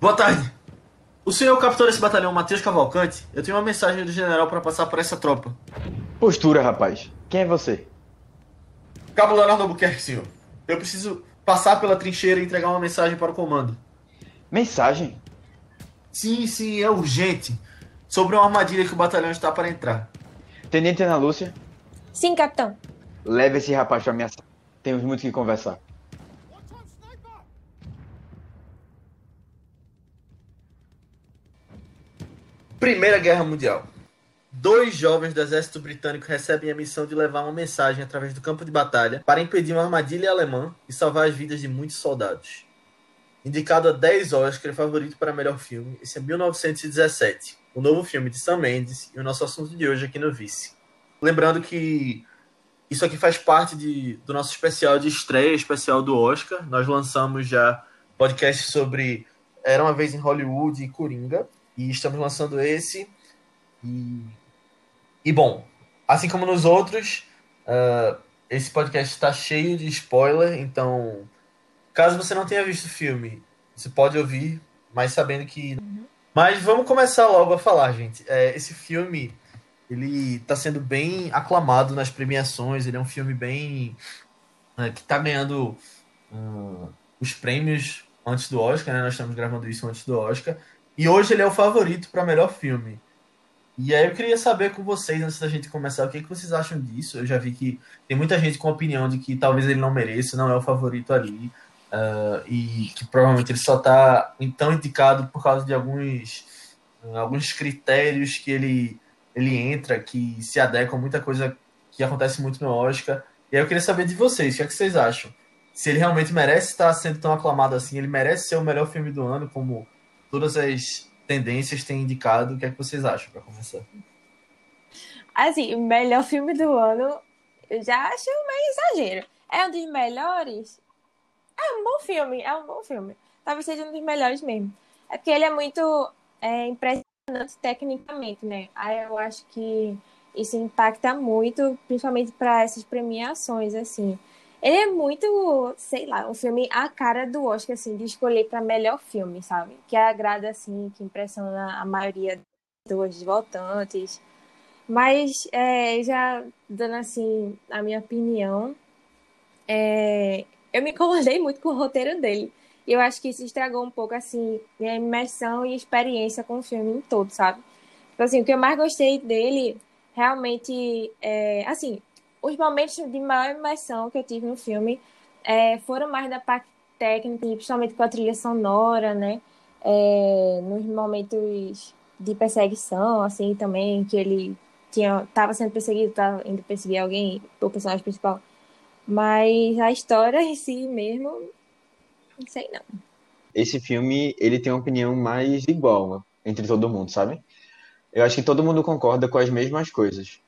Boa tarde. O senhor é o capitão desse batalhão, Matheus Cavalcante? Eu tenho uma mensagem do general para passar para essa tropa. Postura, rapaz. Quem é você? Cabo Leonardo Albuquerque, senhor. Eu preciso passar pela trincheira e entregar uma mensagem para o comando. Mensagem? Sim, sim, é urgente. Sobre uma armadilha que o batalhão está para entrar. Tenente Ana Lúcia? Sim, capitão. Leve esse rapaz para minha sala. Temos muito que conversar. Primeira Guerra Mundial. Dois jovens do exército britânico recebem a missão de levar uma mensagem através do campo de batalha para impedir uma armadilha alemã e salvar as vidas de muitos soldados. Indicado a 10 Oscar favorito para melhor filme, esse é 1917, o novo filme de Sam Mendes e o nosso assunto de hoje aqui no Vice. Lembrando que isso aqui faz parte de, do nosso especial de estreia, especial do Oscar. Nós lançamos já podcast sobre Era uma vez em Hollywood e Coringa, e estamos lançando esse. E, e bom, assim como nos outros, uh, esse podcast está cheio de spoiler, então caso você não tenha visto o filme, você pode ouvir, mas sabendo que. Uhum. Mas vamos começar logo a falar, gente. É, esse filme ele está sendo bem aclamado nas premiações, ele é um filme bem. Uh, que está ganhando uh, os prêmios antes do Oscar, né? Nós estamos gravando isso antes do Oscar. E hoje ele é o favorito para melhor filme. E aí eu queria saber com vocês, antes da gente começar, o que, que vocês acham disso. Eu já vi que tem muita gente com a opinião de que talvez ele não mereça, não é o favorito ali. Uh, e que provavelmente ele só está então indicado por causa de alguns, alguns critérios que ele, ele entra, que se adequam a muita coisa que acontece muito no Oscar. E aí eu queria saber de vocês, o que, é que vocês acham? Se ele realmente merece estar sendo tão aclamado assim, ele merece ser o melhor filme do ano, como todas as tendências têm indicado. O que é que vocês acham, para começar? Assim, o melhor filme do ano, eu já acho meio exagero. É um dos melhores? É um bom filme, é um bom filme. Talvez seja um dos melhores mesmo. É porque ele é muito é, impressionante tecnicamente, né? Aí eu acho que isso impacta muito, principalmente para essas premiações, assim. Ele é muito, sei lá, um filme a cara do Oscar, assim, de escolher para melhor filme, sabe? Que agrada, assim, que impressiona a maioria dos votantes. Mas, é, já dando, assim, a minha opinião, é, eu me incomodei muito com o roteiro dele. E eu acho que isso estragou um pouco, assim, minha imersão e experiência com o filme em todo, sabe? Então, assim, o que eu mais gostei dele, realmente, é, assim, os momentos de maior imersão que eu tive no filme é, foram mais da parte técnica, principalmente com a trilha sonora, né? É, nos momentos de perseguição, assim, também, que ele tinha, tava sendo perseguido, tava indo perseguir alguém, o personagem principal. Mas a história em si mesmo, não sei não. Esse filme, ele tem uma opinião mais igual entre todo mundo, sabe? Eu acho que todo mundo concorda com as mesmas coisas.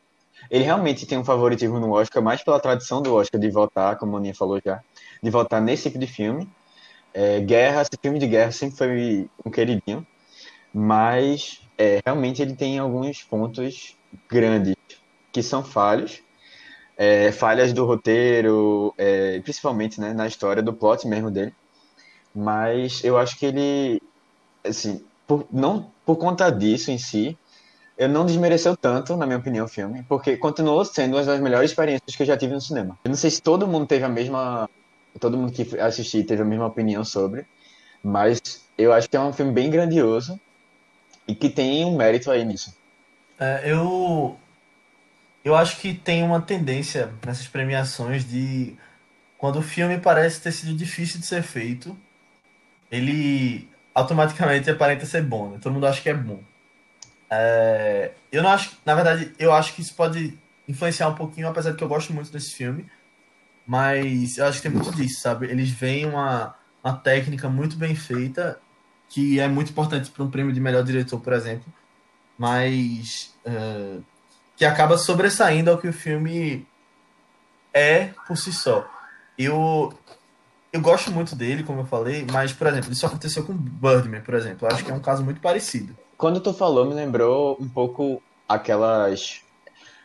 Ele realmente tem um favoritismo no Oscar, mais pela tradição do Oscar de votar, como a Aninha falou já, de votar nesse tipo de filme. É, guerra, esse filme de guerra sempre foi um queridinho, mas é, realmente ele tem alguns pontos grandes que são falhos, é, falhas do roteiro, é, principalmente né, na história do plot mesmo dele. Mas eu acho que ele, assim, por, não por conta disso em si, eu não desmereceu tanto, na minha opinião, o filme, porque continuou sendo uma das melhores experiências que eu já tive no cinema. Eu não sei se todo mundo teve a mesma. Todo mundo que assistiu teve a mesma opinião sobre, mas eu acho que é um filme bem grandioso e que tem um mérito aí nisso. É, eu. Eu acho que tem uma tendência nessas premiações de. Quando o filme parece ter sido difícil de ser feito, ele automaticamente aparenta ser bom, né? Todo mundo acha que é bom. É, eu não acho, na verdade, eu acho que isso pode influenciar um pouquinho, apesar de que eu gosto muito desse filme. Mas eu acho que tem muito disso, sabe? Eles veem uma, uma técnica muito bem feita, que é muito importante para um prêmio de melhor diretor, por exemplo, mas uh, que acaba sobressaindo ao que o filme é por si só. Eu, eu gosto muito dele, como eu falei, mas, por exemplo, isso aconteceu com Birdman, por exemplo. Eu acho que é um caso muito parecido. Quando tu falou, me lembrou um pouco aquelas.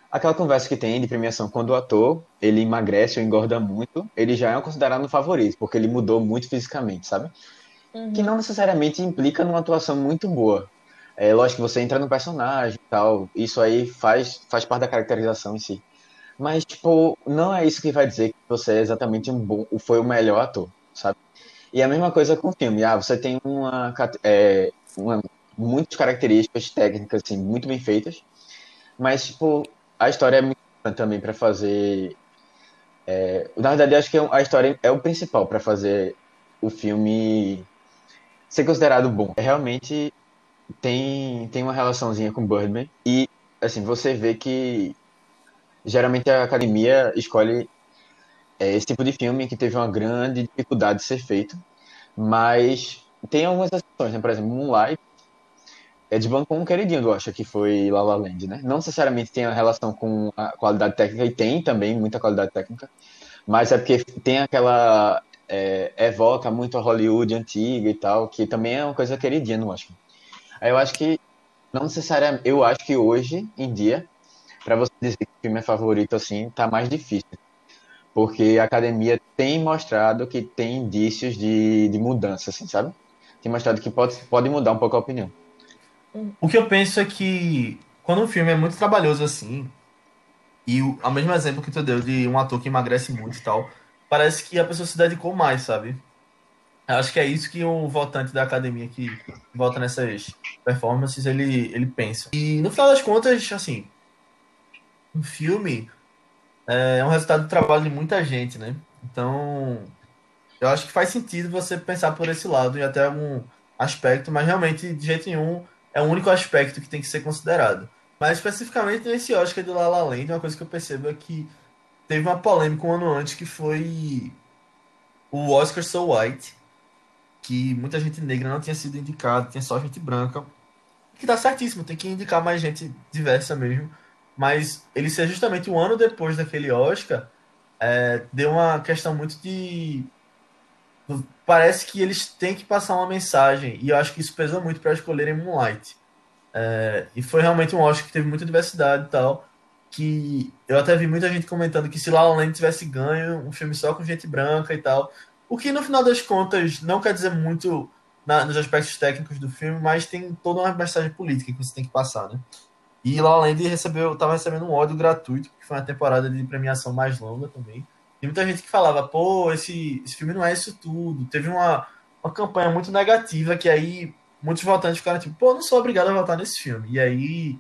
Aquela conversa que tem de premiação quando o ator ele emagrece ou engorda muito, ele já é considerado um favorito, porque ele mudou muito fisicamente, sabe? Uhum. que não necessariamente implica numa atuação muito boa. É lógico que você entra no personagem e tal, isso aí faz, faz parte da caracterização em si. Mas, tipo, não é isso que vai dizer que você é exatamente um bom, foi o melhor ator, sabe? E a mesma coisa com o filme. Ah, você tem uma, é, uma muitas características técnicas, assim, muito bem feitas, mas, tipo, a história é muito também para fazer. é, na verdade, acho que a história é o principal para fazer o filme ser considerado bom. Realmente tem, tem uma relaçãozinha com Birdman e, assim, você vê que geralmente a academia escolhe é, esse tipo de filme que teve uma grande dificuldade de ser feito, mas tem algumas exceções, né? Por exemplo, Moonlight é desbancou um queridinho do Oscar, que foi La La Land, né? Não necessariamente tem a relação com a qualidade técnica, e tem também muita qualidade técnica, mas é porque tem aquela... é, evoca muito a Hollywood antiga e tal, que também é uma coisa queridinha no Oscar. Aí eu acho que, não necessariamente, eu acho que hoje em dia, para você dizer que o filme é favorito assim, tá mais difícil. Porque a academia tem mostrado que tem indícios de, de mudança, assim, sabe? Tem mostrado que pode, pode mudar um pouco a opinião. O que eu penso é que quando um filme é muito trabalhoso assim, e o, ao mesmo exemplo que tu deu de um ator que emagrece muito e tal, parece que a pessoa se dedicou mais, sabe? Acho que é isso que o votante da academia que vota nessas performances, ele, ele pensa. E no final das contas, assim, um filme é um resultado do trabalho de muita gente, né? Então, eu acho que faz sentido você pensar por esse lado e até algum aspecto, mas realmente, de jeito nenhum, é o único aspecto que tem que ser considerado. Mas especificamente nesse Oscar de La La Land, uma coisa que eu percebo é que teve uma polêmica um ano antes que foi o Oscar So White, que muita gente negra não tinha sido indicada, tinha só gente branca. Que tá certíssimo, tem que indicar mais gente diversa mesmo. Mas ele ser justamente um ano depois daquele Oscar, é, deu uma questão muito de. Parece que eles têm que passar uma mensagem, e eu acho que isso pesou muito para escolherem Moonlight. É, e foi realmente um Oscar que teve muita diversidade e tal. Que eu até vi muita gente comentando que se La La Land tivesse ganho um filme só com gente branca e tal. O que no final das contas não quer dizer muito na, nos aspectos técnicos do filme, mas tem toda uma mensagem política que você tem que passar, né? E La La Land recebeu, tava recebendo um ódio gratuito, que foi uma temporada de premiação mais longa também. E muita gente que falava, pô, esse, esse filme não é isso tudo. Teve uma, uma campanha muito negativa que aí muitos votantes ficaram tipo, pô, não sou obrigado a votar nesse filme. E aí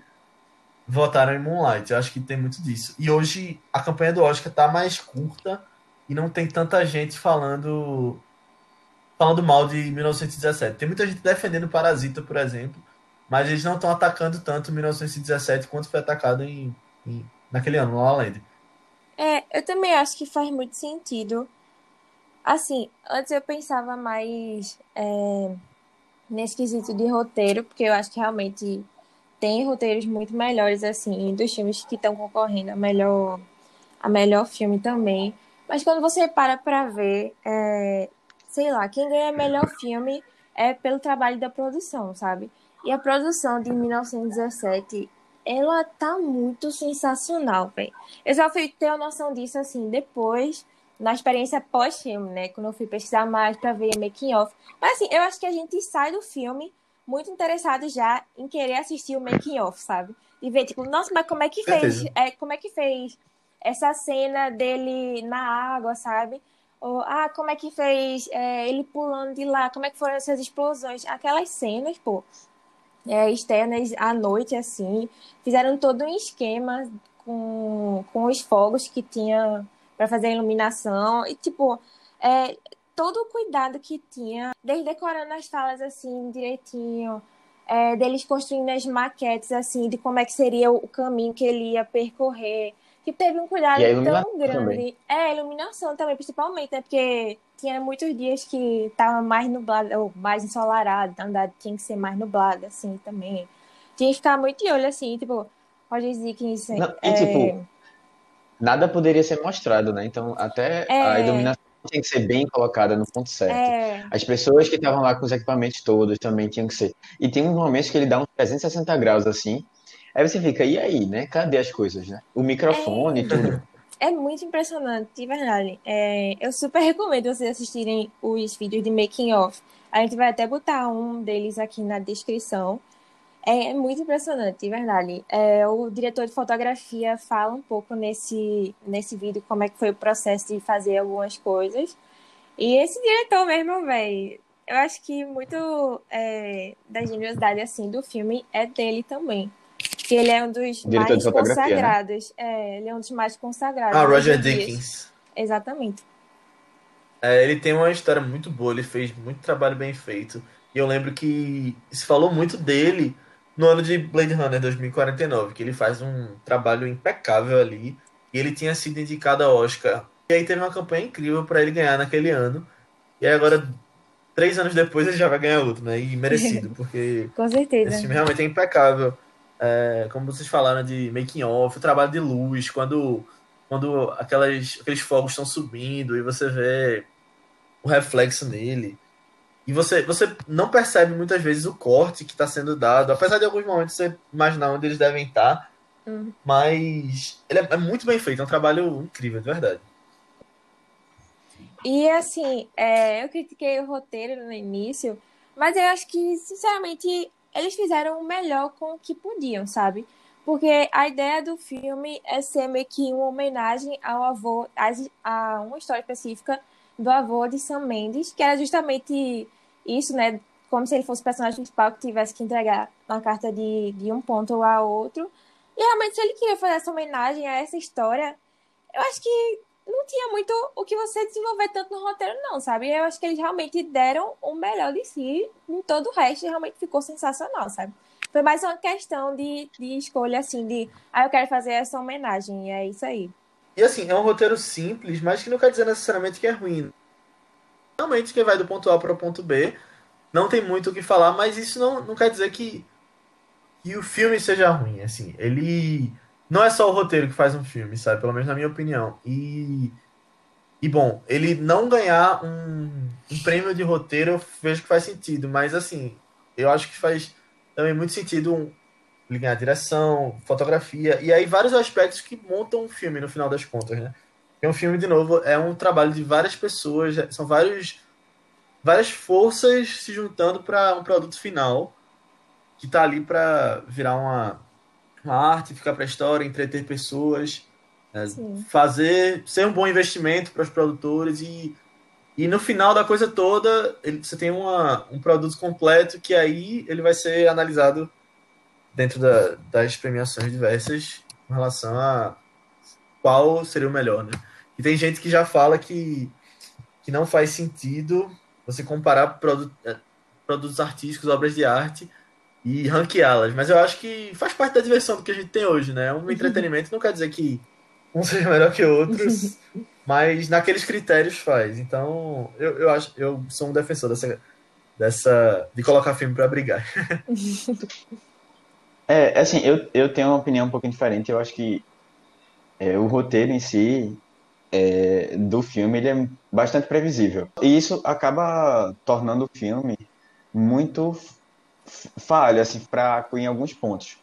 votaram em Moonlight. Eu acho que tem muito disso. E hoje a campanha do Oscar tá mais curta e não tem tanta gente falando falando mal de 1917. Tem muita gente defendendo Parasita, por exemplo, mas eles não estão atacando tanto 1917 quanto foi atacado em, em naquele ano, La La Land. É, eu também acho que faz muito sentido. Assim, antes eu pensava mais é, nesse quesito de roteiro, porque eu acho que realmente tem roteiros muito melhores, assim, dos filmes que estão concorrendo a melhor, a melhor filme também. Mas quando você para pra ver, é, sei lá, quem ganha melhor filme é pelo trabalho da produção, sabe? E a produção de 1917, ela tá muito sensacional, velho. Eu só fui ter uma noção disso, assim, depois, na experiência pós-filme, né? Quando eu fui pesquisar mais pra ver making off. Mas, assim, eu acho que a gente sai do filme muito interessado já em querer assistir o making off, sabe? E ver, tipo, nossa, mas como é que fez? É, como é que fez essa cena dele na água, sabe? Ou, ah, como é que fez é, ele pulando de lá? Como é que foram essas explosões? Aquelas cenas, pô, é, externas à noite, assim, fizeram todo um esquema com, com os fogos que tinha para fazer a iluminação e, tipo, é, todo o cuidado que tinha, desde decorando as falas, assim, direitinho, é, deles construindo as maquetes, assim, de como é que seria o caminho que ele ia percorrer. Que teve um cuidado tão grande. Também. É, a iluminação também, principalmente, né? Porque tinha muitos dias que tava mais nublado, ou mais ensolarado, então tinha que ser mais nublado, assim, também. Tinha que ficar muito de olho, assim, tipo, Roger Zickens... Não, e, é... tipo, nada poderia ser mostrado, né? Então, até É. a iluminação tinha que ser bem colocada no ponto certo. É, As pessoas que estavam lá com os equipamentos todos também tinham que ser. E tem uns momentos que ele dá uns 360 graus assim. Aí você fica, e aí, né? Cadê as coisas, né? O microfone e tudo. é muito impressionante, de verdade. É, eu super recomendo vocês assistirem os vídeos de making of. A gente vai até botar um deles aqui na descrição. É muito impressionante, de verdade. É, o diretor de fotografia fala um pouco nesse, nesse vídeo como é que foi o processo de fazer algumas coisas. E esse diretor mesmo, velho, eu acho que muito é, da geniosidade assim do filme é dele também. Que ele é um dos Diretor mais né? consagrados. É, ele é um dos mais consagrados. Ah, Roger. Dickens. Exatamente. É, ele tem uma história muito boa, ele fez muito trabalho bem feito. E eu lembro que se falou muito dele no ano de Blade Runner 2049, que ele faz um trabalho impecável ali. E ele tinha sido indicado ao Oscar. E aí teve uma campanha incrível para ele ganhar naquele ano. E aí agora, três anos depois, ele já vai ganhar outro, né? E merecido, porque Com esse certeza. filme realmente é impecável. É, como vocês falaram de making off, o trabalho de luz, quando, quando aquelas, aqueles fogos estão subindo e você vê o reflexo nele. E você, você não percebe muitas vezes o corte que está sendo dado, apesar de alguns momentos você imaginar onde eles devem estar, Hum. mas ele é, é muito bem feito, é um trabalho incrível, de verdade. E assim, é, eu critiquei o roteiro no início, mas eu acho que, sinceramente, eles fizeram o melhor com o que podiam, sabe? Porque a ideia do filme é ser meio que uma homenagem ao avô, a uma história específica do avô de Sam Mendes, que era justamente isso, né? Como se ele fosse o personagem principal que tivesse que entregar uma carta de, de um ponto a outro. E realmente, se ele queria fazer essa homenagem a essa história, eu acho que não tinha muito o que você desenvolver tanto no roteiro, não, sabe? Eu acho que eles realmente deram o melhor de si em todo o resto realmente ficou sensacional, sabe? Foi mais uma questão de, de escolha, assim, de ah, eu quero fazer essa homenagem, e é isso aí. E assim, é um roteiro simples, mas que não quer dizer necessariamente que é ruim. Realmente, quem vai do ponto A para o ponto B não tem muito o que falar, mas isso não, não quer dizer que, que o filme seja ruim. Assim, ele não é só o roteiro que faz um filme, sabe? Pelo menos na minha opinião. E, e bom, ele não ganhar um, um prêmio de roteiro, eu vejo que faz sentido, mas assim, eu acho que faz também muito sentido um, ele ganhar direção, fotografia, e aí vários aspectos que montam um filme no final das contas, né? Porque um filme, de novo, é um trabalho de várias pessoas, são vários, várias forças se juntando para um produto final que tá ali para virar uma, uma arte, ficar para a história, entreter pessoas, é, fazer ser um bom investimento para os produtores e e no final da coisa toda ele, você tem uma, um produto completo que aí ele vai ser analisado dentro da- das premiações diversas com relação a qual seria o melhor, né? E tem gente que já fala que, que não faz sentido você comparar produ eh, produtos artísticos, obras de arte e ranqueá-las, mas eu acho que faz parte da diversão do que a gente tem hoje, né? Um entretenimento não quer dizer que um seja melhor que outros, mas naqueles critérios faz. Então, eu, eu acho, eu sou um defensor dessa, dessa de colocar filme para brigar. É, assim, eu, eu tenho uma opinião um pouquinho diferente. Eu acho que é, o roteiro em si é, do filme ele é bastante previsível. E isso acaba tornando o filme muito falho, assim, fraco em alguns pontos.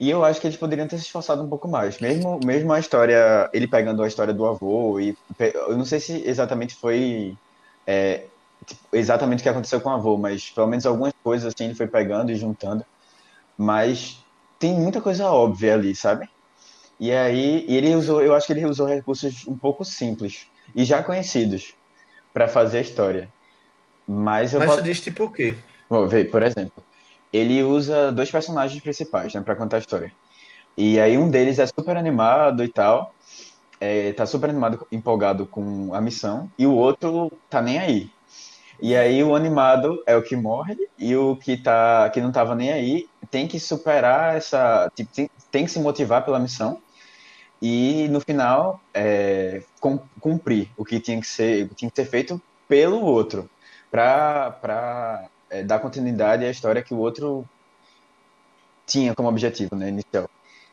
E eu acho que eles poderiam ter se esforçado um pouco mais. Mesmo, mesmo a história, ele pegando a história do avô, e eu não sei se exatamente foi é, tipo, exatamente o que aconteceu com o avô, mas pelo menos algumas coisas assim ele foi pegando e juntando. Mas tem muita coisa óbvia ali, sabe? E aí, e ele usou, eu acho que ele usou recursos um pouco simples e já conhecidos para fazer a história. Mas eu Mas posso, tu diz tipo o quê? Vou ver, por exemplo, ele usa dois personagens principais, né, para contar a história. E aí um deles é super animado e tal, é, tá super animado, empolgado com a missão, e o outro tá nem aí. E aí o animado é o que morre e o que tá que não tava nem aí tem que superar essa, tipo, tem, tem que se motivar pela missão e no final é, cum- cumprir o que tinha que ser, tinha que ser feito pelo outro, para é, dar continuidade à história que o outro tinha como objetivo, né, inicial.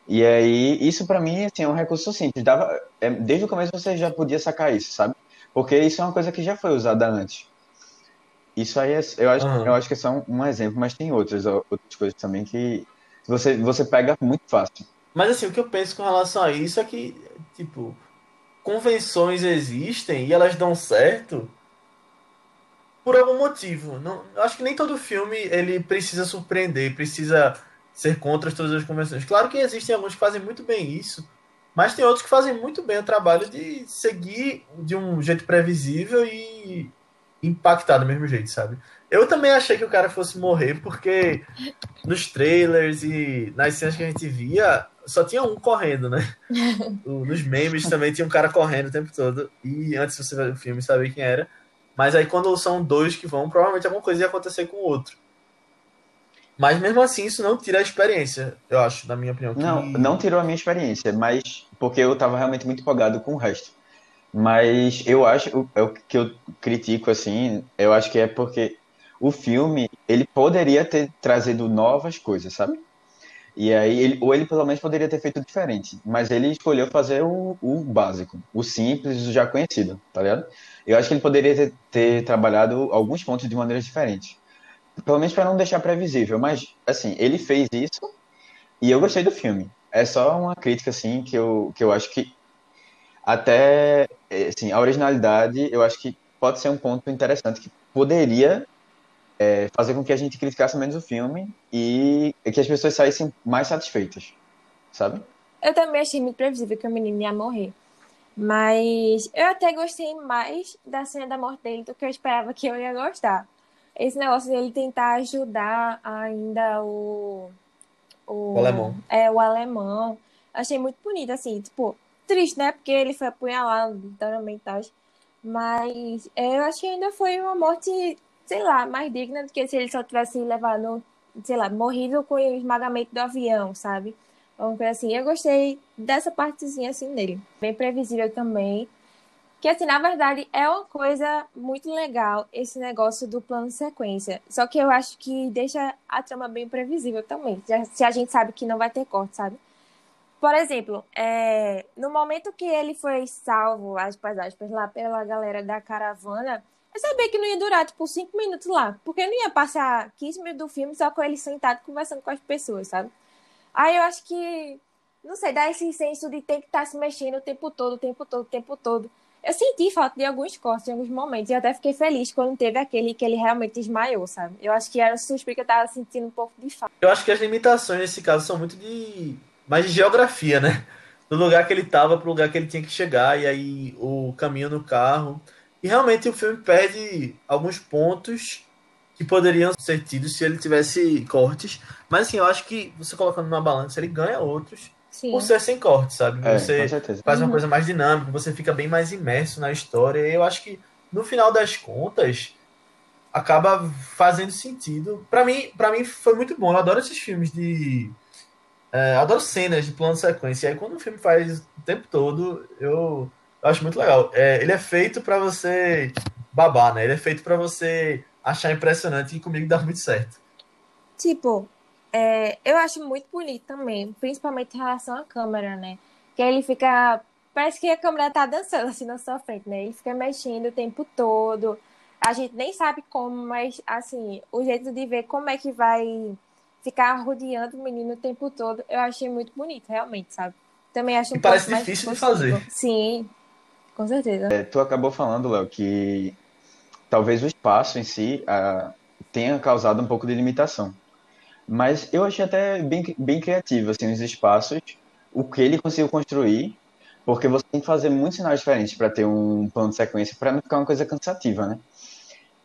E aí, isso pra mim, assim, é um recurso simples. Dava, é, desde o começo você já podia sacar isso, sabe? Porque isso é uma coisa que já foi usada antes. Isso aí, é, eu, acho, Aham. eu acho que é só um, exemplo, mas tem outras, outras coisas também que você, você pega muito fácil. Mas assim, o que eu penso com relação a isso é que, tipo, convenções existem e elas dão certo por algum motivo. Não, acho que nem todo filme ele precisa surpreender, precisa ser contra todas as convenções. Claro que existem alguns que fazem muito bem isso, mas tem outros que fazem muito bem o trabalho de seguir de um jeito previsível e impactar do mesmo jeito, sabe? Eu também achei que o cara fosse morrer, porque nos trailers e nas cenas que a gente via, só tinha um correndo, né? Nos memes também tinha um cara correndo o tempo todo. E antes você ver o filme, saber quem era. Mas aí quando são dois que vão, provavelmente alguma coisa ia acontecer com o outro. Mas mesmo assim, isso não tira a experiência, eu acho, na minha opinião. Não, não tirou a minha experiência, mas porque eu tava realmente muito empolgado com o resto. Mas eu acho, é o que eu critico, assim, eu acho que é porque o filme, ele poderia ter trazido novas coisas, sabe? E aí, ele, ou ele pelo menos poderia ter feito diferente, mas ele escolheu fazer o, o básico, o simples, o já conhecido, tá ligado? Eu acho que ele poderia ter, ter trabalhado alguns pontos de maneiras diferentes. Pelo menos para não deixar previsível, mas, assim, ele fez isso e eu gostei do filme. É só uma crítica, assim, que eu, que eu acho que até, assim, a originalidade, eu acho que pode ser um ponto interessante que poderia é, fazer com que a gente criticasse menos o filme e que as pessoas saíssem mais satisfeitas, sabe? Eu também achei muito previsível que o menino ia morrer. Mas eu até gostei mais da cena da morte dele do que eu esperava que eu ia gostar esse negócio dele tentar ajudar ainda o. O, o alemão. É, o alemão. Achei muito bonito, assim, tipo, triste, né? Porque ele foi apunhalado, literalmente, tal. Mas eu acho que ainda foi uma morte, sei lá, mais digna do que se ele só tivesse levado, sei lá, morrido com o esmagamento do avião, sabe? Uma coisa assim. Eu gostei dessa partezinha assim dele. Bem previsível também. Que, assim, na verdade, é uma coisa muito legal esse negócio do plano sequência. Só que eu acho que deixa a trama bem previsível também. Se a gente sabe que não vai ter corte, sabe? Por exemplo, é, no momento que ele foi salvo, aspas, aspas, lá pela galera da caravana, eu sabia que não ia durar, tipo, cinco minutos lá. Porque não ia passar 15 minutos do filme só com ele sentado conversando com as pessoas, sabe? Aí eu acho que, não sei, dá esse senso de ter que estar tá se mexendo o tempo todo, o tempo todo, o tempo todo. Eu senti falta de alguns cortes em alguns momentos e até fiquei feliz quando teve aquele que ele realmente desmaiou, sabe? Eu acho que era o suspeito que eu tava sentindo um pouco de falta. Eu acho que as limitações nesse caso são muito de mais de geografia, né? Do lugar que ele tava pro lugar que ele tinha que chegar e aí o caminho no carro. E realmente o filme perde alguns pontos que poderiam ser tidos se ele tivesse cortes. Mas assim, eu acho que você colocando numa balança, ele ganha outros. Sim. por ser sem corte, sabe? É, você faz uma uhum. coisa mais dinâmica, você fica bem mais imerso na história. E eu acho que, no final das contas, acaba fazendo sentido. para mim, para mim foi muito bom. Eu adoro esses filmes de. É, adoro cenas de plano de sequência. E aí, quando o filme faz o tempo todo, eu, eu acho muito legal. É, ele é feito para você babar, né? Ele é feito para você achar impressionante e comigo dá muito certo. Tipo, é, eu acho muito bonito também, principalmente em relação à câmera, né? Que ele fica. Parece que a câmera tá dançando assim na sua frente, né? Ele fica mexendo o tempo todo. A gente nem sabe como, mas assim, o jeito de ver como é que vai ficar rodeando o menino o tempo todo, eu achei muito bonito, realmente, sabe? Também acho um e parece difícil de fazer. Sim, com certeza. É, tu acabou falando, Léo, que talvez o espaço em si tenha causado um pouco de limitação. Mas eu achei até bem, bem criativo, assim, os espaços, o que ele conseguiu construir, porque você tem que fazer muitos sinais diferentes para ter um plano de sequência, para não ficar uma coisa cansativa, né?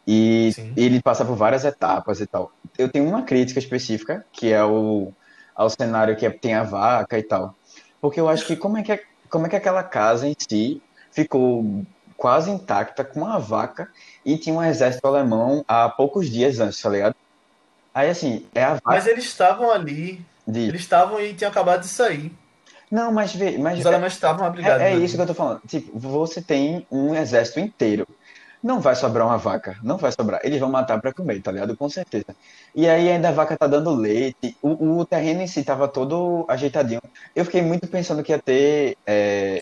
E Sim. ele passa por várias etapas e tal. Eu tenho uma crítica específica, que é o ao cenário que é, tem a vaca e tal. Porque eu acho que como é que, como é que aquela casa em si ficou quase intacta com uma vaca e tinha um exército alemão há poucos dias antes, tá ligado? Aí, assim, é a Mas eles estavam ali. De... Eles estavam e tinham acabado de sair. Não, mas vê. Mas Os alemães estavam abrigados. É, é isso que eu tô falando. Tipo, você tem um exército inteiro. Não vai sobrar uma vaca. Não vai sobrar. Eles vão matar para comer, tá ligado? Com certeza. E aí ainda a vaca tá dando leite. O, o terreno em si tava todo ajeitadinho. Eu fiquei muito pensando que ia ter. É...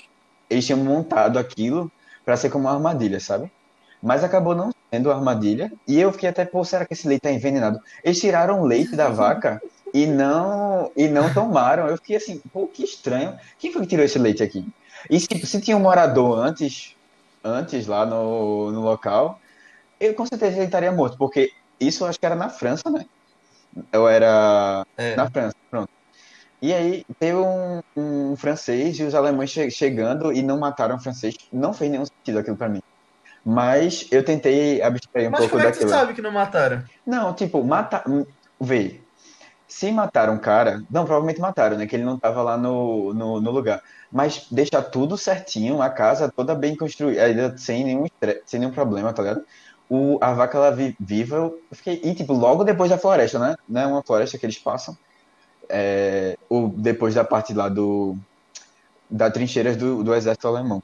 Eles tinham montado aquilo para ser como uma armadilha, sabe? Mas acabou não sendo armadilha. E eu fiquei até, pô, será que esse leite tá envenenado? Eles tiraram o leite da vaca e não e não tomaram. Eu fiquei assim, pô, que estranho. Quem foi que tirou esse leite aqui? E se, se tinha um morador antes, antes lá no, no local, Eu com certeza ele estaria morto, porque isso eu acho que era na França, né? Eu era É. na França, pronto. E aí teve um, um francês e os alemães che- chegando e não mataram o francês. Não fez nenhum sentido aquilo pra mim. Mas eu tentei abstrair um Mas pouco como é que tu daquilo. sabe que não mataram? Não, tipo, matar. Vê. Se mataram o cara. Não, provavelmente mataram, né? Que ele não tava lá no, no, no lugar. Mas deixar tudo certinho, a casa toda bem construída, ainda sem nenhum, sem nenhum problema, tá ligado? O, a vaca ela vi- viva, eu fiquei. E, tipo, logo depois da floresta, né? Não é uma floresta que eles passam. É, ou depois da parte lá do. Da trincheiras do, do exército alemão.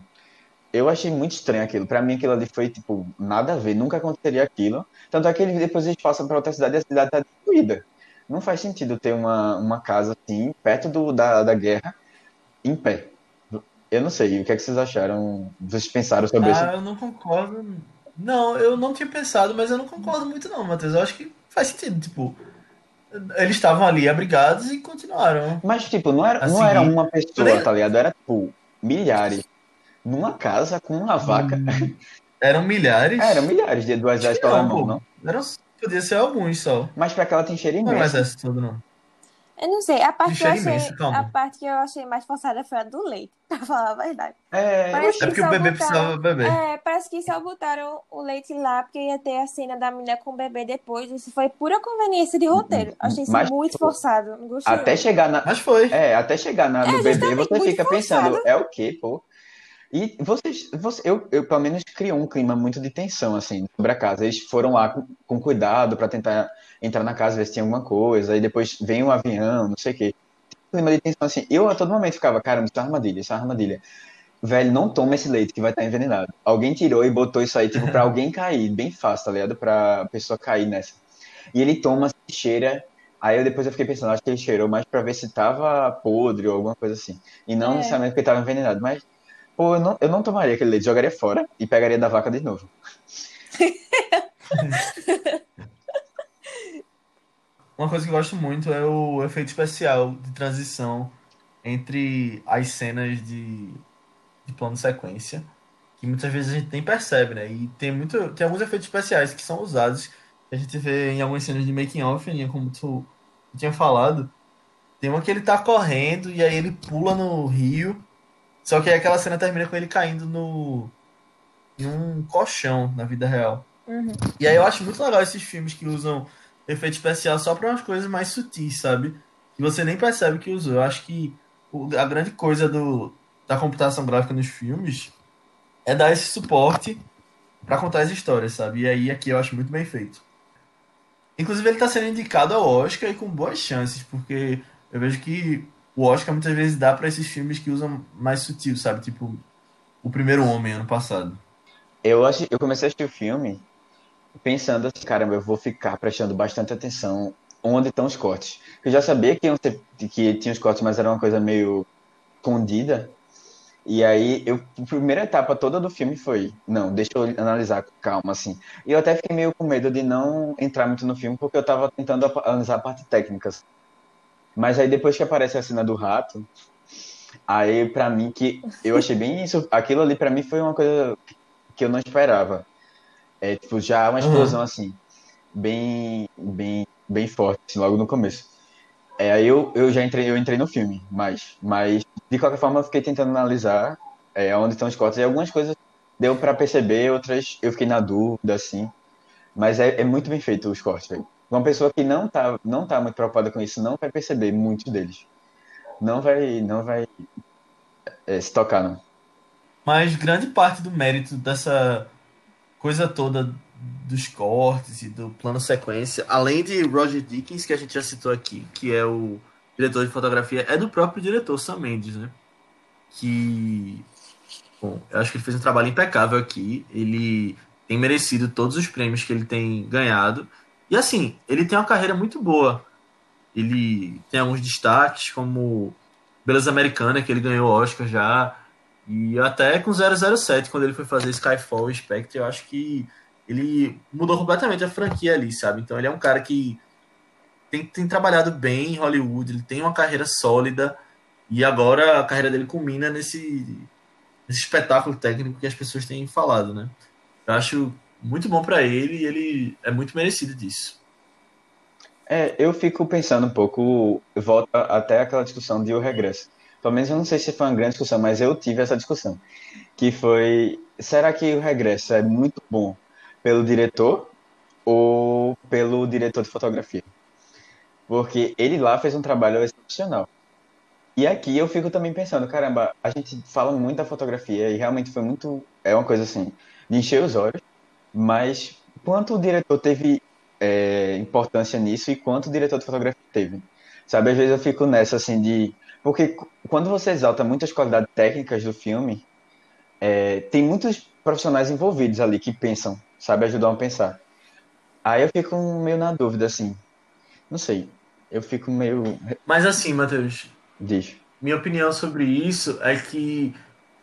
Eu achei muito estranho aquilo. Pra mim, aquilo ali foi, tipo, nada a ver. Nunca aconteceria aquilo. Tanto é que depois eles passam pra outra cidade e a cidade tá destruída. Não faz sentido ter uma, uma casa assim, perto do, da, da guerra, em pé. Eu não sei. O que é que vocês acharam? Vocês pensaram sobre isso? Ah, eu não concordo. Não, eu não tinha pensado, mas eu não concordo muito não, Matheus. Eu acho que faz sentido, tipo, eles estavam ali abrigados e continuaram. Mas, tipo, não era, não era uma pessoa, tá ligado? Era, tipo, milhares. Numa casa com uma vaca. Eram milhares. Eram milhares de, Acho que exército não? Eram, podia ser alguns só. Mas pra aquela trincheira Não é imensa. exército todo, não. Eu não sei, a parte, que eu achei, calma. a parte que eu achei mais forçada foi a do leite, pra falar a verdade. É, Parece É porque o bebê botaram- precisava beber. É, parece que só botaram o leite lá porque ia ter a cena da menina com o bebê depois. Isso foi pura conveniência de roteiro. Achei isso Mas, muito pô, forçado. Não gostei. até chegar na, Mas foi. É, até chegar na, no É, bebê, justamente, você fica pensando, forçado. é o quê, pô? E vocês, você, eu, eu, pelo menos, criou um clima muito de tensão, assim, sobre a casa. Eles foram lá com, com cuidado pra tentar entrar na casa, ver se tinha alguma coisa, e depois vem um avião, não sei o quê. Clima de tensão, assim. Eu, a todo momento, ficava, caramba, isso é uma armadilha, isso é uma armadilha. Velho, não toma esse leite que vai estar envenenado. Alguém tirou e botou isso aí, tipo, pra alguém cair, bem fácil, tá ligado? Pra pessoa cair nessa. E ele toma, cheira. Aí eu depois eu fiquei pensando, acho que ele cheirou mais pra ver se tava podre ou alguma coisa assim. E não É. necessariamente porque tava envenenado. Mas, pô, eu não, eu não tomaria aquele leite, jogaria fora e pegaria da vaca de novo. Uma coisa que eu gosto muito é o efeito especial de transição entre as cenas de, de plano sequência, que muitas vezes a gente nem percebe, né? E tem muito, tem alguns efeitos especiais que são usados, que a gente vê em algumas cenas de making off, Aninha, como tu tinha falado. Tem uma que ele tá correndo e aí ele pula no rio, só que aí aquela cena termina com ele caindo no em um colchão na vida real. Uhum. E aí eu acho muito legal esses filmes que usam efeito especial só para umas coisas mais sutis, sabe? Que você nem percebe que usou. Eu acho que a grande coisa do, da computação gráfica nos filmes é dar esse suporte para contar as histórias, sabe? E aí aqui eu acho muito bem feito. Inclusive ele tá sendo indicado ao Oscar e com boas chances, porque eu vejo que o Oscar muitas vezes dá para esses filmes que usam mais sutil, sabe? Tipo O Primeiro Homem ano passado. Eu, acho, eu comecei a assistir o filme pensando assim, caramba, eu vou ficar prestando bastante atenção onde estão os cortes. Eu já sabia que, ter, que tinha os cortes, mas era uma coisa meio escondida. E aí, eu, a primeira etapa toda do filme foi, não, deixa eu analisar com calma, assim. E eu até fiquei meio com medo de não entrar muito no filme, porque eu tava tentando analisar a parte técnica. Mas aí, depois que aparece a cena do rato, aí, pra mim, que eu achei bem isso, aquilo ali pra mim foi uma coisa que eu não esperava. É, tipo, já uma explosão, assim, bem, bem, bem forte, assim, logo no começo. É, aí eu, eu já entrei, eu entrei no filme, mas, mas de qualquer forma eu fiquei tentando analisar é, onde estão os cortes. E algumas coisas deu pra perceber, outras eu fiquei na dúvida, assim. Mas é, é muito bem feito os cortes, velho. Uma pessoa que não tá, não tá muito preocupada com isso não vai perceber muitos deles. Não vai, não vai é, se tocar, não. Mas grande parte do mérito dessa coisa toda dos cortes e do plano sequência, além de Roger Dickens, que a gente já citou aqui, que é o diretor de fotografia, é do próprio diretor Sam Mendes, né? Que, bom, eu acho que ele fez um trabalho impecável aqui. Ele tem merecido todos os prêmios que ele tem ganhado. E assim, ele tem uma carreira muito boa. Ele tem alguns destaques, como Beleza Americana, que ele ganhou Oscar já. E até com 007, quando ele foi fazer Skyfall e Spectre, eu acho que ele mudou completamente a franquia ali, sabe? Então ele é um cara que tem, tem trabalhado bem em Hollywood, ele tem uma carreira sólida e agora a carreira dele culmina nesse, nesse espetáculo técnico que as pessoas têm falado, né? Eu acho muito bom para ele e ele é muito merecido disso. É, eu fico pensando um pouco, volta até aquela discussão de O Regresso. Pelo menos eu não sei se foi uma grande discussão, mas eu tive essa discussão. Que foi, será que O Regresso é muito bom pelo diretor ou pelo diretor de fotografia? Porque ele lá fez um trabalho excepcional. E aqui eu fico também pensando, caramba, a gente fala muito da fotografia e realmente foi muito, é uma coisa assim, de encher os olhos, mas quanto o diretor teve é, importância nisso e quanto o diretor de fotografia teve. Sabe, às vezes eu fico nessa assim de. Porque quando você exalta muitas qualidades técnicas do filme, é, tem muitos profissionais envolvidos ali que pensam, sabe, ajudam a pensar. Aí eu fico meio na dúvida, assim. Não sei. Eu fico meio. Mas assim, Matheus. Diz. Minha opinião sobre isso é que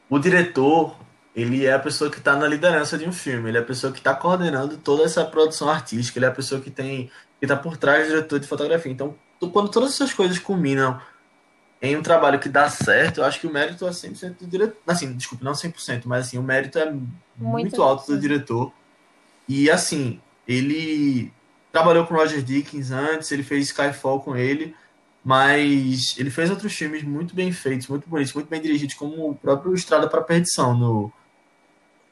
o diretor ele é a pessoa que está na liderança de um filme, ele é a pessoa que está coordenando toda essa produção artística, ele é a pessoa que tem que está por trás do diretor de fotografia. Então, quando todas essas coisas culminam em um trabalho que dá certo, eu acho que o mérito é 100% do diretor. Assim, desculpe, não 100%, mas assim, o mérito é muito, muito alto do diretor. E assim, ele trabalhou com Roger Dickens antes, ele fez Skyfall com ele, mas ele fez outros filmes muito bem feitos, muito bonitos, muito bem dirigidos, como o próprio Estrada para Perdição, no,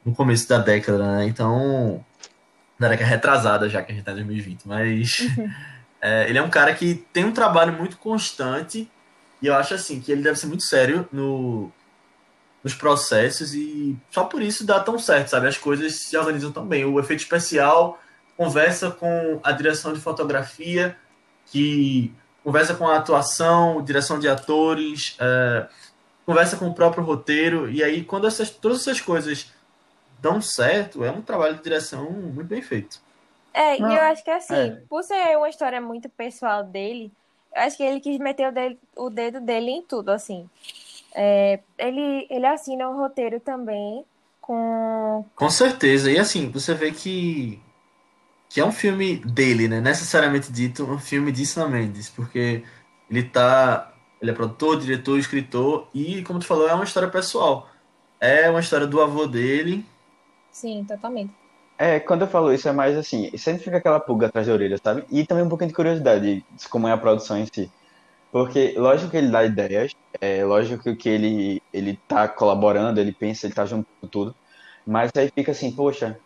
no começo da década, né? Então, da década retrasada já que a gente tá em 2020. Mas uhum. é, ele é um cara que tem um trabalho muito constante e eu acho assim que ele deve ser muito sério no, nos processos e só por isso dá tão certo, sabe? As coisas se organizam tão bem. O efeito especial conversa com a direção de fotografia, que conversa com a atuação, direção de atores, é, conversa com o próprio roteiro, e aí quando essas, todas essas coisas dão certo, é um trabalho de direção muito bem feito. É, e eu acho que assim, é. por ser uma história muito pessoal dele, eu acho que ele quis meter o, dele, o dedo dele em tudo, assim. É, ele, ele assina o roteiro também com. Com certeza. E assim, você vê que. Que é um filme dele, né? Necessariamente dito, um filme de Sam Mendes, porque ele tá. Ele é produtor, diretor, escritor, e, como tu falou, é uma história pessoal. É uma história do avô dele, Sim, totalmente. É, quando eu falo isso é mais assim, sempre fica aquela pulga atrás da orelha, sabe? E também um pouquinho de curiosidade de como é a produção em si. Porque, lógico que ele dá ideias, é lógico que ele, ele tá colaborando, ele pensa, ele tá junto com tudo, mas aí fica assim, poxa,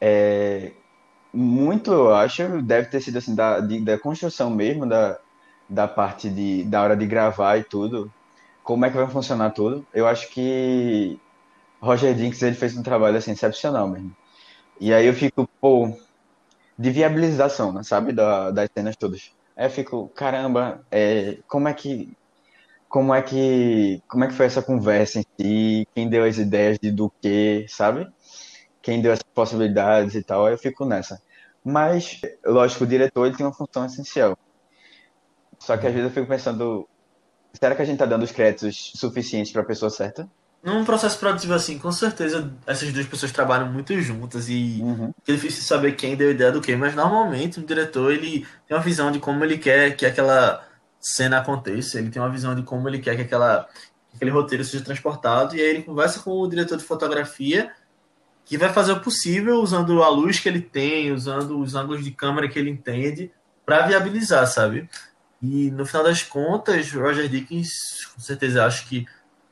é, muito eu acho, deve ter sido assim, da, de, da construção mesmo, da, da parte de, da hora de gravar e tudo, como é que vai funcionar tudo. Eu acho que Roger Dinks ele fez um trabalho assim, excepcional mesmo. E aí eu fico, pô, de viabilização, né, sabe, da, das cenas todas. Aí eu fico, caramba, é, como é que como é que como é que foi essa conversa em si, quem deu as ideias de do que, sabe? Quem deu as possibilidades e tal, aí eu fico nessa. Mas, lógico, o diretor ele tem uma função essencial. Só que às vezes eu fico pensando, será que a gente tá dando os créditos suficientes para a pessoa certa? Num processo produtivo assim, com certeza essas duas pessoas trabalham muito juntas e uhum. é difícil saber quem deu ideia do que, mas normalmente o diretor ele tem uma visão de como ele quer que aquela cena aconteça, ele tem uma visão de como ele quer que aquela aquele roteiro seja transportado e aí ele conversa com o diretor de fotografia que vai fazer o possível usando a luz que ele tem, usando os ângulos de câmera que ele entende para viabilizar, sabe? E no final das contas, Roger Dickens, com certeza acho que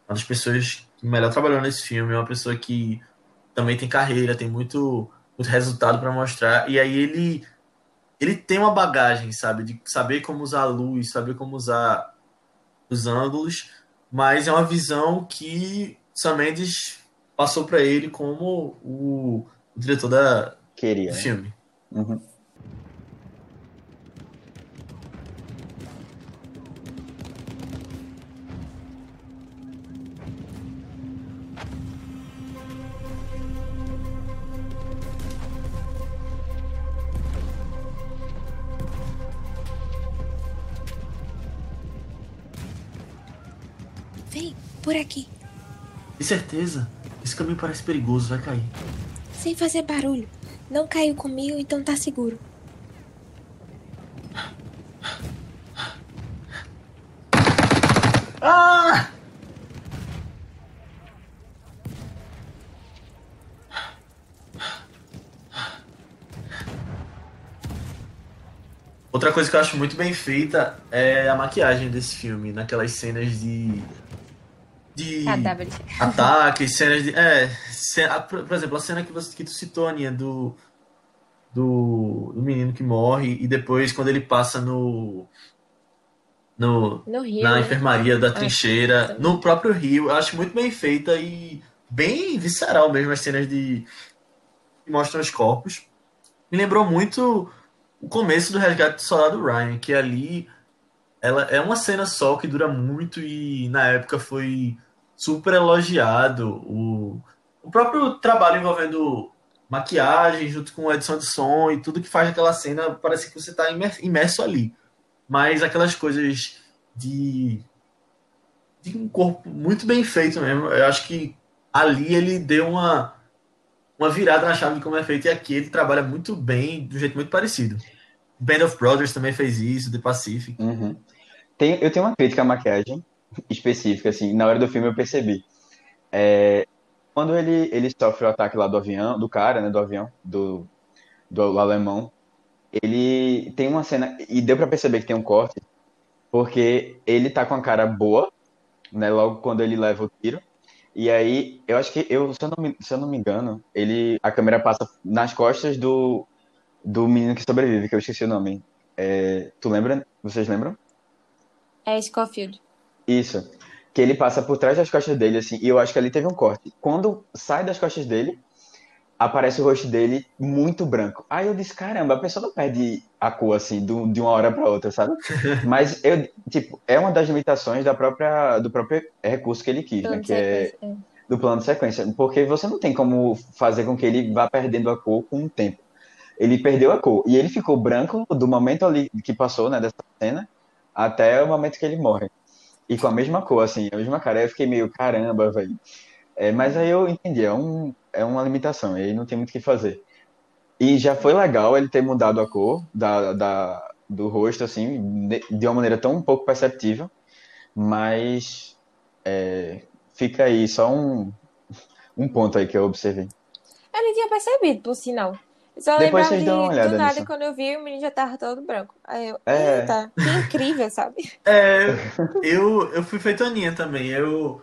uma das pessoas melhor trabalhou nesse filme, é uma pessoa que também tem carreira, tem muito, muito resultado para mostrar, e aí ele ele tem uma bagagem, sabe, de saber como usar a luz, saber como usar os ângulos, mas é uma visão que Sam Mendes passou para ele como o, o diretor da, Queria, do né? filme. Uhum. por aqui. De certeza. Esse caminho parece perigoso, vai cair. Sem fazer barulho. Não caiu comigo, então tá seguro. Ah! Outra coisa que eu acho muito bem feita é a maquiagem desse filme, naquelas cenas de de Cadáveres. ataques, cenas de. É, por exemplo, a cena que, você, que tu citou, Aninha, do, do. do menino que morre e depois quando ele passa no. no No Rio. na né? enfermaria da Ah, trincheira, no próprio Rio. Eu acho muito bem feita e bem visceral mesmo as cenas de que mostram os corpos. Me lembrou muito o começo do Resgate do Soldado Ryan, que ali ela é uma cena só que dura muito e na época foi super elogiado. O, o próprio trabalho envolvendo maquiagem junto com edição de som e tudo que faz aquela cena parece que você está imerso ali. Mas aquelas coisas de, de um corpo muito bem feito mesmo. Eu acho que ali ele deu uma, uma virada na chave de como é feito, e aqui ele trabalha muito bem, de um jeito muito parecido. Band of Brothers também fez isso, The Pacific. Uhum. Tem, eu tenho uma crítica à maquiagem específica, assim, na hora do filme eu percebi. É, quando ele, ele sofre o ataque lá do avião, do cara, né, do avião, do, do alemão, ele tem uma cena, e deu pra perceber que tem um corte, porque ele tá com a cara boa, né, logo quando ele leva o tiro, e aí, eu acho que, eu, se, eu não me, se eu não me engano, ele, a câmera passa nas costas do, do menino que sobrevive, que eu esqueci o nome. É, tu lembra? Vocês lembram? É Scofield. Isso. Que ele passa por trás das costas dele, assim, e eu acho que ali teve um corte. Quando sai das costas dele, aparece o rosto dele muito branco. Aí eu disse, caramba, a pessoa não perde a cor, assim, do, de uma hora para outra, sabe? Mas, eu, tipo, é uma das limitações da própria, do próprio recurso que ele quis, né? Plano de Que é é. do plano de sequência. Porque você não tem como fazer com que ele vá perdendo a cor com o tempo. Ele perdeu a cor. E ele ficou branco do momento ali que passou, né, dessa cena, até o momento que ele morre. E com a mesma cor, assim, a mesma cara. Aí eu fiquei meio, caramba, velho. É, mas aí eu entendi, é, um, é uma limitação, aí não tem muito o que fazer. E já foi legal ele ter mudado a cor da, da, do rosto, assim, de, de uma maneira tão pouco perceptível, mas é, fica aí só um, um ponto aí que eu observei. Eu nem tinha percebido, por sinal. Só Depois lembrava vocês de, dão uma olhada do nada, nisso. quando eu vi, o menino já tava todo branco. Aí eu, É. eita, que incrível, sabe? É, eu, eu fui feito Aninha também. Eu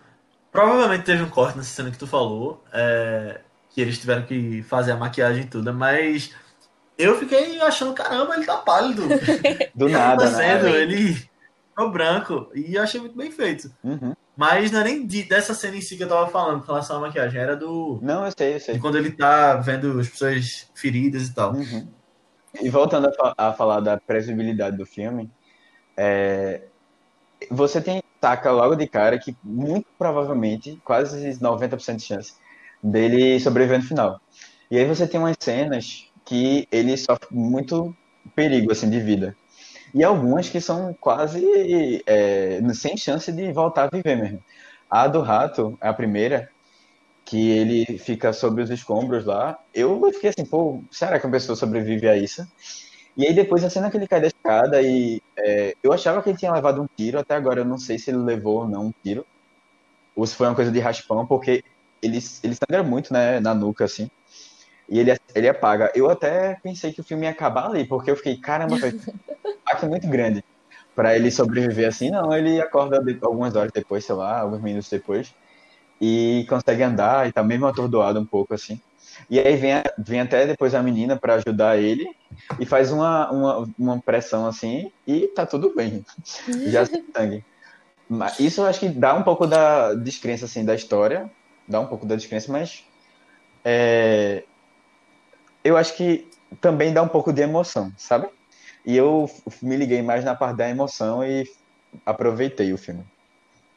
provavelmente teve um corte nessa cena que tu falou, é, que eles tiveram que fazer a maquiagem e tudo, mas eu fiquei achando, caramba, ele tá pálido. Do nada, tá sendo, né? ele ficou branco. E eu achei muito bem feito. Uhum. Mas não é nem de- dessa cena em si que eu tava falando com relação à maquiagem, era do. Não, eu sei, eu De sei. quando ele tá vendo as pessoas feridas e tal. Uhum. E voltando a, a falar da previsibilidade do filme, é, você tem saca logo de cara que muito provavelmente, quase 90% de chance dele sobreviver no final. E aí você tem umas cenas que ele sofre muito perigo assim de vida. E algumas que são quase é, sem chance de voltar a viver mesmo. A do rato, a primeira, que ele fica sobre os escombros lá. Eu fiquei assim, pô, será que a pessoa sobrevive a isso? E aí depois a cena que ele cai da escada e é, eu achava que ele tinha levado um tiro, até agora eu não sei se ele levou ou não um tiro. Ou se foi uma coisa de raspão, porque ele, ele sangra muito, né, na nuca, assim. E ele, ele apaga. Eu até pensei que o filme ia acabar ali, porque eu fiquei, caramba, foi impacto muito grande para ele sobreviver assim. Não, ele acorda algumas horas depois, sei lá, alguns minutos depois, e consegue andar e tá mesmo atordoado um pouco assim. E aí vem, vem até depois a menina para ajudar ele e faz uma, uma, uma pressão assim e tá tudo bem. Já sangue. Mas Isso eu acho que dá um pouco da descrença assim da história, dá um pouco da descrença, mas é, eu acho que também dá um pouco de emoção, sabe? E eu me liguei mais na parte da emoção e aproveitei o filme.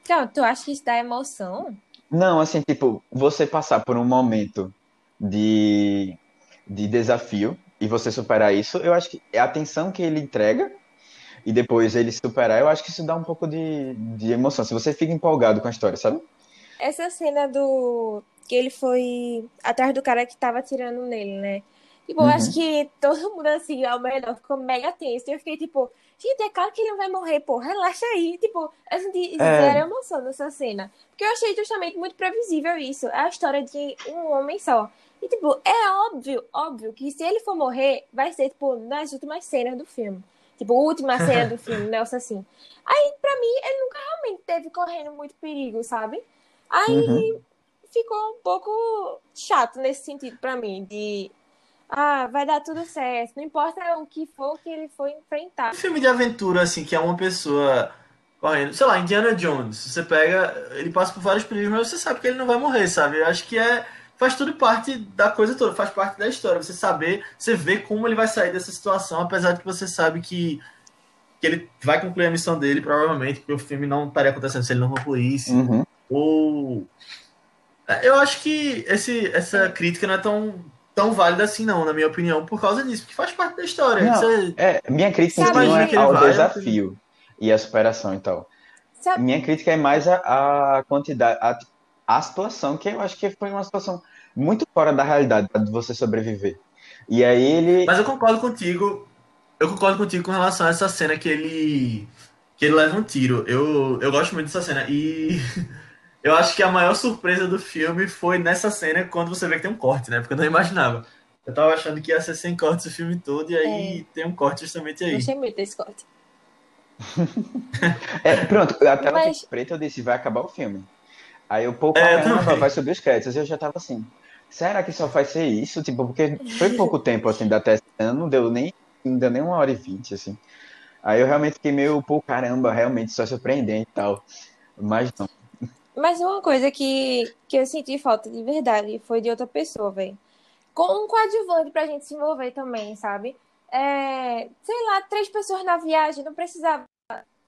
Então, tu acha que isso dá emoção? Não, assim, tipo, você passar por um momento de, de desafio e você superar isso, eu acho que é a tensão que ele entrega e depois ele superar, eu acho que isso dá um pouco de, de emoção. Se você fica empolgado com a história, sabe? Essa cena do. que ele foi atrás do cara que tava atirando nele, né? Tipo, eu Uhum. acho que todo mundo, assim, ao melhor, ficou mega tenso. E eu fiquei tipo, gente, é claro que ele não vai morrer, pô, relaxa aí. Tipo, eu senti É. zero emoção nessa cena. Porque eu achei justamente muito previsível isso. É a história de um homem só. E, tipo, é óbvio, óbvio que se ele for morrer, vai ser, tipo, nas últimas cenas do filme. Tipo, última cena do filme, né? assim. Aí, pra mim, ele nunca realmente teve correndo muito perigo, sabe? Aí uhum. ficou um pouco chato nesse sentido pra mim, de ah, vai dar tudo certo. Não importa o que for que ele for enfrentar. filme de aventura, assim, que é uma pessoa correndo. Sei lá, Indiana Jones. Você pega, ele passa por vários perigos, mas você sabe que ele não vai morrer, sabe? Eu acho que é. Faz tudo parte da coisa toda, faz parte da história. Você saber, você vê como ele vai sair dessa situação, apesar de que você sabe que, que ele vai concluir a missão dele, provavelmente, porque o filme não estaria acontecendo se ele não concluísse. Uhum. Ou. É, eu acho que esse, essa crítica não é tão tão válida assim, não, na minha opinião, por causa disso, porque faz parte da história. Não, Você... é, minha crítica não é ao vai, desafio e a superação e tal. Sabe? Minha crítica é mais a, a quantidade, a, a situação, que eu acho que foi uma situação muito fora da realidade de você sobreviver. E aí ele. Mas eu concordo contigo. Eu concordo contigo com relação a essa cena que ele. que ele leva um tiro. Eu, eu gosto muito dessa cena. E eu acho que a maior surpresa do filme foi nessa cena quando você vê que tem um corte, né? Porque eu não imaginava. Eu tava achando que ia ser sem cortes o filme todo, e aí é. tem um corte justamente aí. Gostei muito desse corte. é, pronto, a tela Mas... preta eu disse, vai acabar o filme. Aí eu, pô, é, caramba, vai subir os créditos. Eu já tava assim, será que só vai ser isso? Tipo, porque foi pouco tempo, assim, da testa, não deu nem, ainda nem uma hora e vinte, assim. Aí eu realmente fiquei meio, pô, caramba, realmente só surpreendente e tal. Mas não. Mas uma coisa que, que eu senti falta de verdade foi de outra pessoa, velho. Com um coadjuvante pra gente se envolver também, sabe? É, sei lá, três pessoas na viagem, não precisava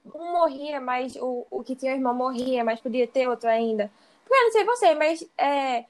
um morria, mas o, o que tinha irmão morria, mas podia ter outro ainda. Porque eu não sei você, mas é,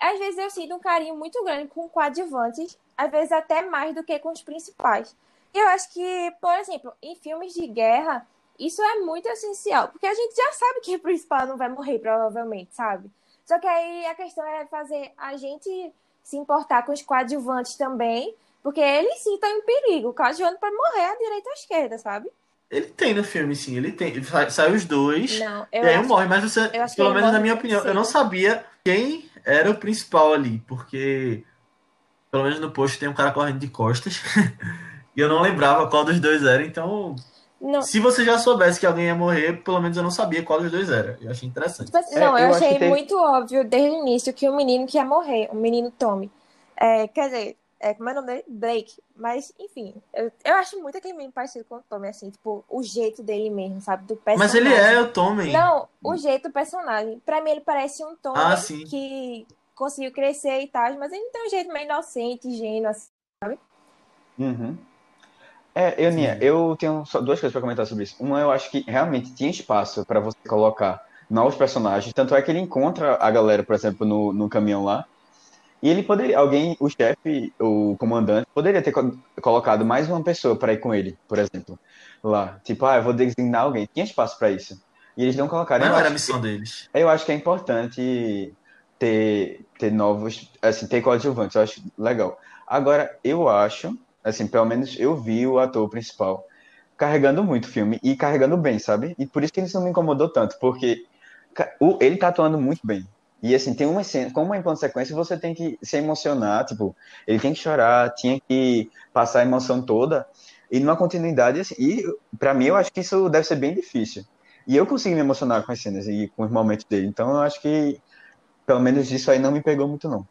às vezes eu sinto um carinho muito grande com coadjuvantes, às vezes até mais do que com os principais. Eu acho que, por exemplo, em filmes de guerra, isso é muito essencial, porque a gente já sabe que o principal não vai morrer, provavelmente, sabe? Só que aí a questão é fazer a gente se importar com os coadjuvantes também, porque eles sim estão em perigo. O coadjuvante pode morrer à direita ou à esquerda, sabe? Ele tem no filme, sim, ele tem. Ele sai, sai os dois. Não, eu e aí morre, mas você, pelo menos na minha opinião, sim. eu não sabia quem era o principal ali, porque pelo menos no post tem um cara correndo de costas. e eu não lembrava qual dos dois era, então. Não. Se você já soubesse que alguém ia morrer, pelo menos eu não sabia qual dos dois era. Eu achei interessante. Assim, não, é, eu, eu achei muito óbvio desde o início que o menino que ia morrer, o menino Tommy. É, quer dizer, é, como é o nome dele? Blake. Mas, enfim, eu, eu acho muito aquele menino parecido com o Tommy, assim, tipo, o jeito dele mesmo, sabe? Do personagem. Mas ele é o Tommy. Não, o jeito do personagem. Pra mim, ele parece um Tommy ah, que conseguiu crescer e tal, mas ele tem um jeito meio inocente, ingênuo, assim, sabe? Uhum. É, eu, Nia, eu tenho só duas coisas para comentar sobre isso. Uma, eu acho que realmente tinha espaço para você colocar novos personagens, tanto é que ele encontra a galera, por exemplo, no, no caminhão lá, e ele poderia, alguém, o chefe, o comandante, poderia ter colocado mais uma pessoa para ir com ele, por exemplo, lá. Tipo, ah, eu vou designar alguém. Tinha espaço para isso. E eles não colocaram. Não era a missão que, deles. Eu acho que é importante ter, ter novos, assim, ter coadjuvantes. Eu acho legal. Agora, eu acho, assim, pelo menos eu vi o ator principal carregando muito o filme e carregando bem, sabe? E por isso que isso não me incomodou tanto, porque ele tá atuando muito bem. E assim, tem uma cena, como é em plano sequência, você tem que se emocionar, tipo, ele tem que chorar, tinha que passar a emoção toda, e numa continuidade, assim, e para mim eu acho que isso deve ser bem difícil. E eu consigo me emocionar com as cenas e com os momentos dele, então eu acho que, pelo menos isso aí não me pegou muito, não.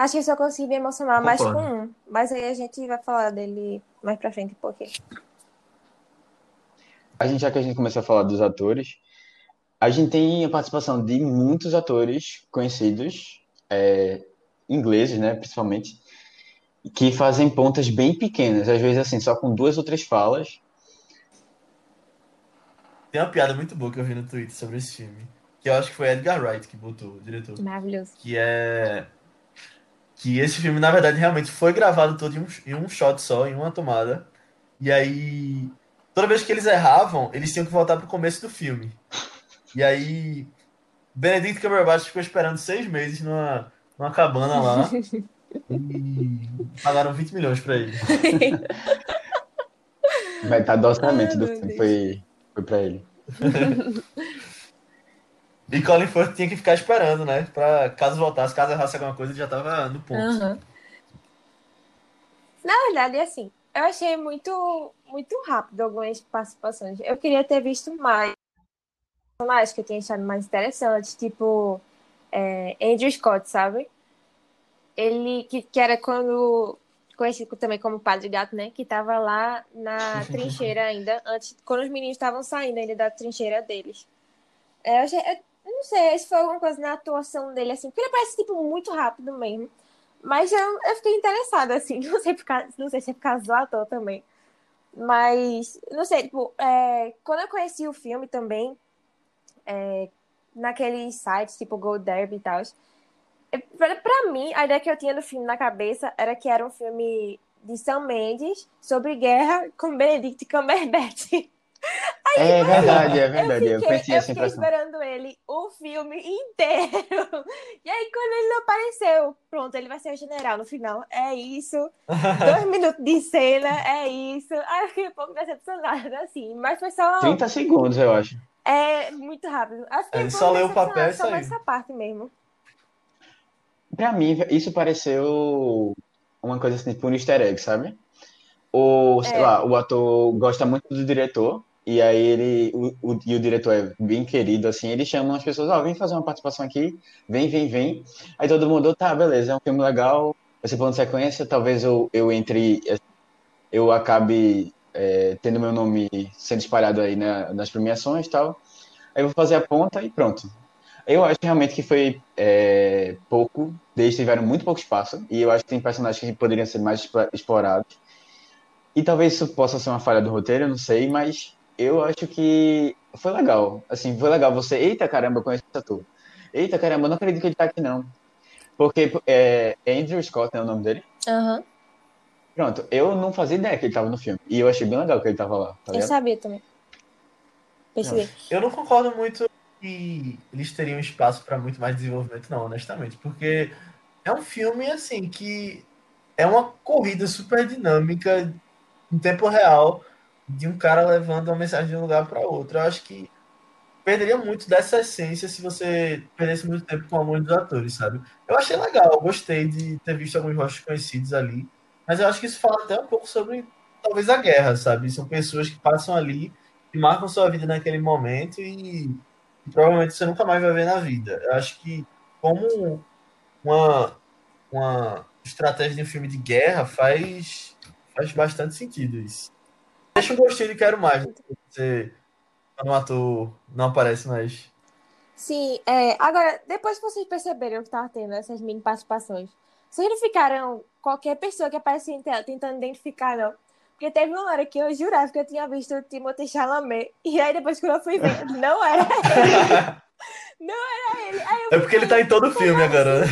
Acho que eu só consegui me emocionar mais com um, mas aí a gente vai falar dele mais pra frente um pouquinho. A gente, já que a gente começou a falar dos atores, a gente tem a participação de muitos atores conhecidos, é, ingleses, né, principalmente, que fazem pontas bem pequenas, às vezes assim, só com duas ou três falas. Tem uma piada muito boa que eu vi no Twitter sobre esse filme, que eu acho que foi Edgar Wright que botou, o diretor. Maravilhoso. Que é que esse filme, na verdade, realmente foi gravado todo em um, em um shot só, em uma tomada. E aí, toda vez que eles erravam, eles tinham que voltar pro começo do filme. E aí, Benedict Cumberbatch ficou esperando seis meses numa, numa cabana lá. e pagaram 20 milhões pra ele. Vai estar do orçamento do filme, foi, foi pra ele. e Colin Firth tinha que ficar esperando, né? Pra caso voltasse, caso errasse alguma coisa, ele já tava no ponto. Uhum. Na verdade, assim, eu achei muito, muito rápido algumas participações. Eu queria ter visto mais personagens que eu tinha achado mais interessantes, tipo é, Andrew Scott, sabe? Ele, que, que era quando conhecido também como Padre Gato, né? Que tava lá na trincheira ainda, antes, quando os meninos estavam saindo ainda da trincheira deles. É, eu, achei, eu não sei se foi alguma coisa na atuação dele, assim, porque ele parece, tipo, muito rápido mesmo. Mas eu, eu fiquei interessada, assim, não sei, por causa, não sei se é por causa do ator também. Mas, não sei, tipo, é, quando eu conheci o filme também, é, naqueles sites, tipo Gold Derby e tal, Pra mim, a ideia que eu tinha do filme na cabeça era que era um filme de Sam Mendes sobre guerra com Benedict Cumberbatch. Aí, é verdade, é verdade. Eu, fiquei, eu pensei eu fiquei esperando ele o filme inteiro. E aí, quando ele não apareceu, pronto, ele vai ser o general no final. É isso. Dois minutos de cena, é isso. Aí eu fiquei um pouco decepcionada, assim. Mas foi só. 30 segundos, eu acho. É muito rápido. ele só leu o papel e só essa parte mesmo. Pra mim, isso pareceu uma coisa assim, tipo um easter egg, sabe? O, sei é. lá, o ator gosta muito do diretor, e aí ele, o, o, e o diretor é bem querido, assim, ele chama as pessoas, ó, oh, vem fazer uma participação aqui, vem, vem, vem. Aí todo mundo, tá, beleza, é um filme legal, ser plano de sequência, talvez eu, eu entre, eu acabe é, tendo meu nome sendo espalhado aí na, nas premiações e tal. Aí eu vou fazer a ponta e pronto. Eu acho realmente que foi é, pouco, eles tiveram muito pouco espaço, e eu acho que tem personagens que poderiam ser mais explorados. E talvez isso possa ser uma falha do roteiro, não sei, mas eu acho que foi legal. Assim, foi legal você, eita caramba, eu conheço esse ator. Eita caramba, eu não acredito que ele tá aqui não. Porque é, Andrew Scott é o nome dele? Aham. Uhum. Pronto, eu não fazia ideia que ele tava no filme. E eu achei bem legal que ele tava lá. Tá eu sabia também. Percebi. Eu não concordo muito que eles teriam espaço para muito mais desenvolvimento, não, honestamente. Porque é um filme, assim, que é uma corrida super dinâmica em tempo real de um cara levando uma mensagem de um lugar para outro. Eu acho que perderia muito dessa essência se você perdesse muito tempo com alguns dos atores, sabe? Eu achei legal, eu gostei de ter visto alguns rostos conhecidos ali, mas eu acho que isso fala até um pouco sobre talvez a guerra, sabe? São pessoas que passam ali e marcam sua vida naquele momento e provavelmente você nunca mais vai ver na vida. Eu acho que como uma, uma estratégia de um filme de guerra faz, faz bastante sentido isso. Deixa um gostinho de quero mais. Né? Você um ator não aparece mais. Sim, é, agora, depois que vocês perceberam que tava tendo essas mini participações, vocês não ficaram qualquer pessoa que aparecia em tela tentando identificar, não? Porque teve uma hora que eu jurava que eu tinha visto o Timothée Chalamet. E aí depois que eu fui ver, não era ele. não era ele. é porque ele tá em todo o filme assim? agora, né?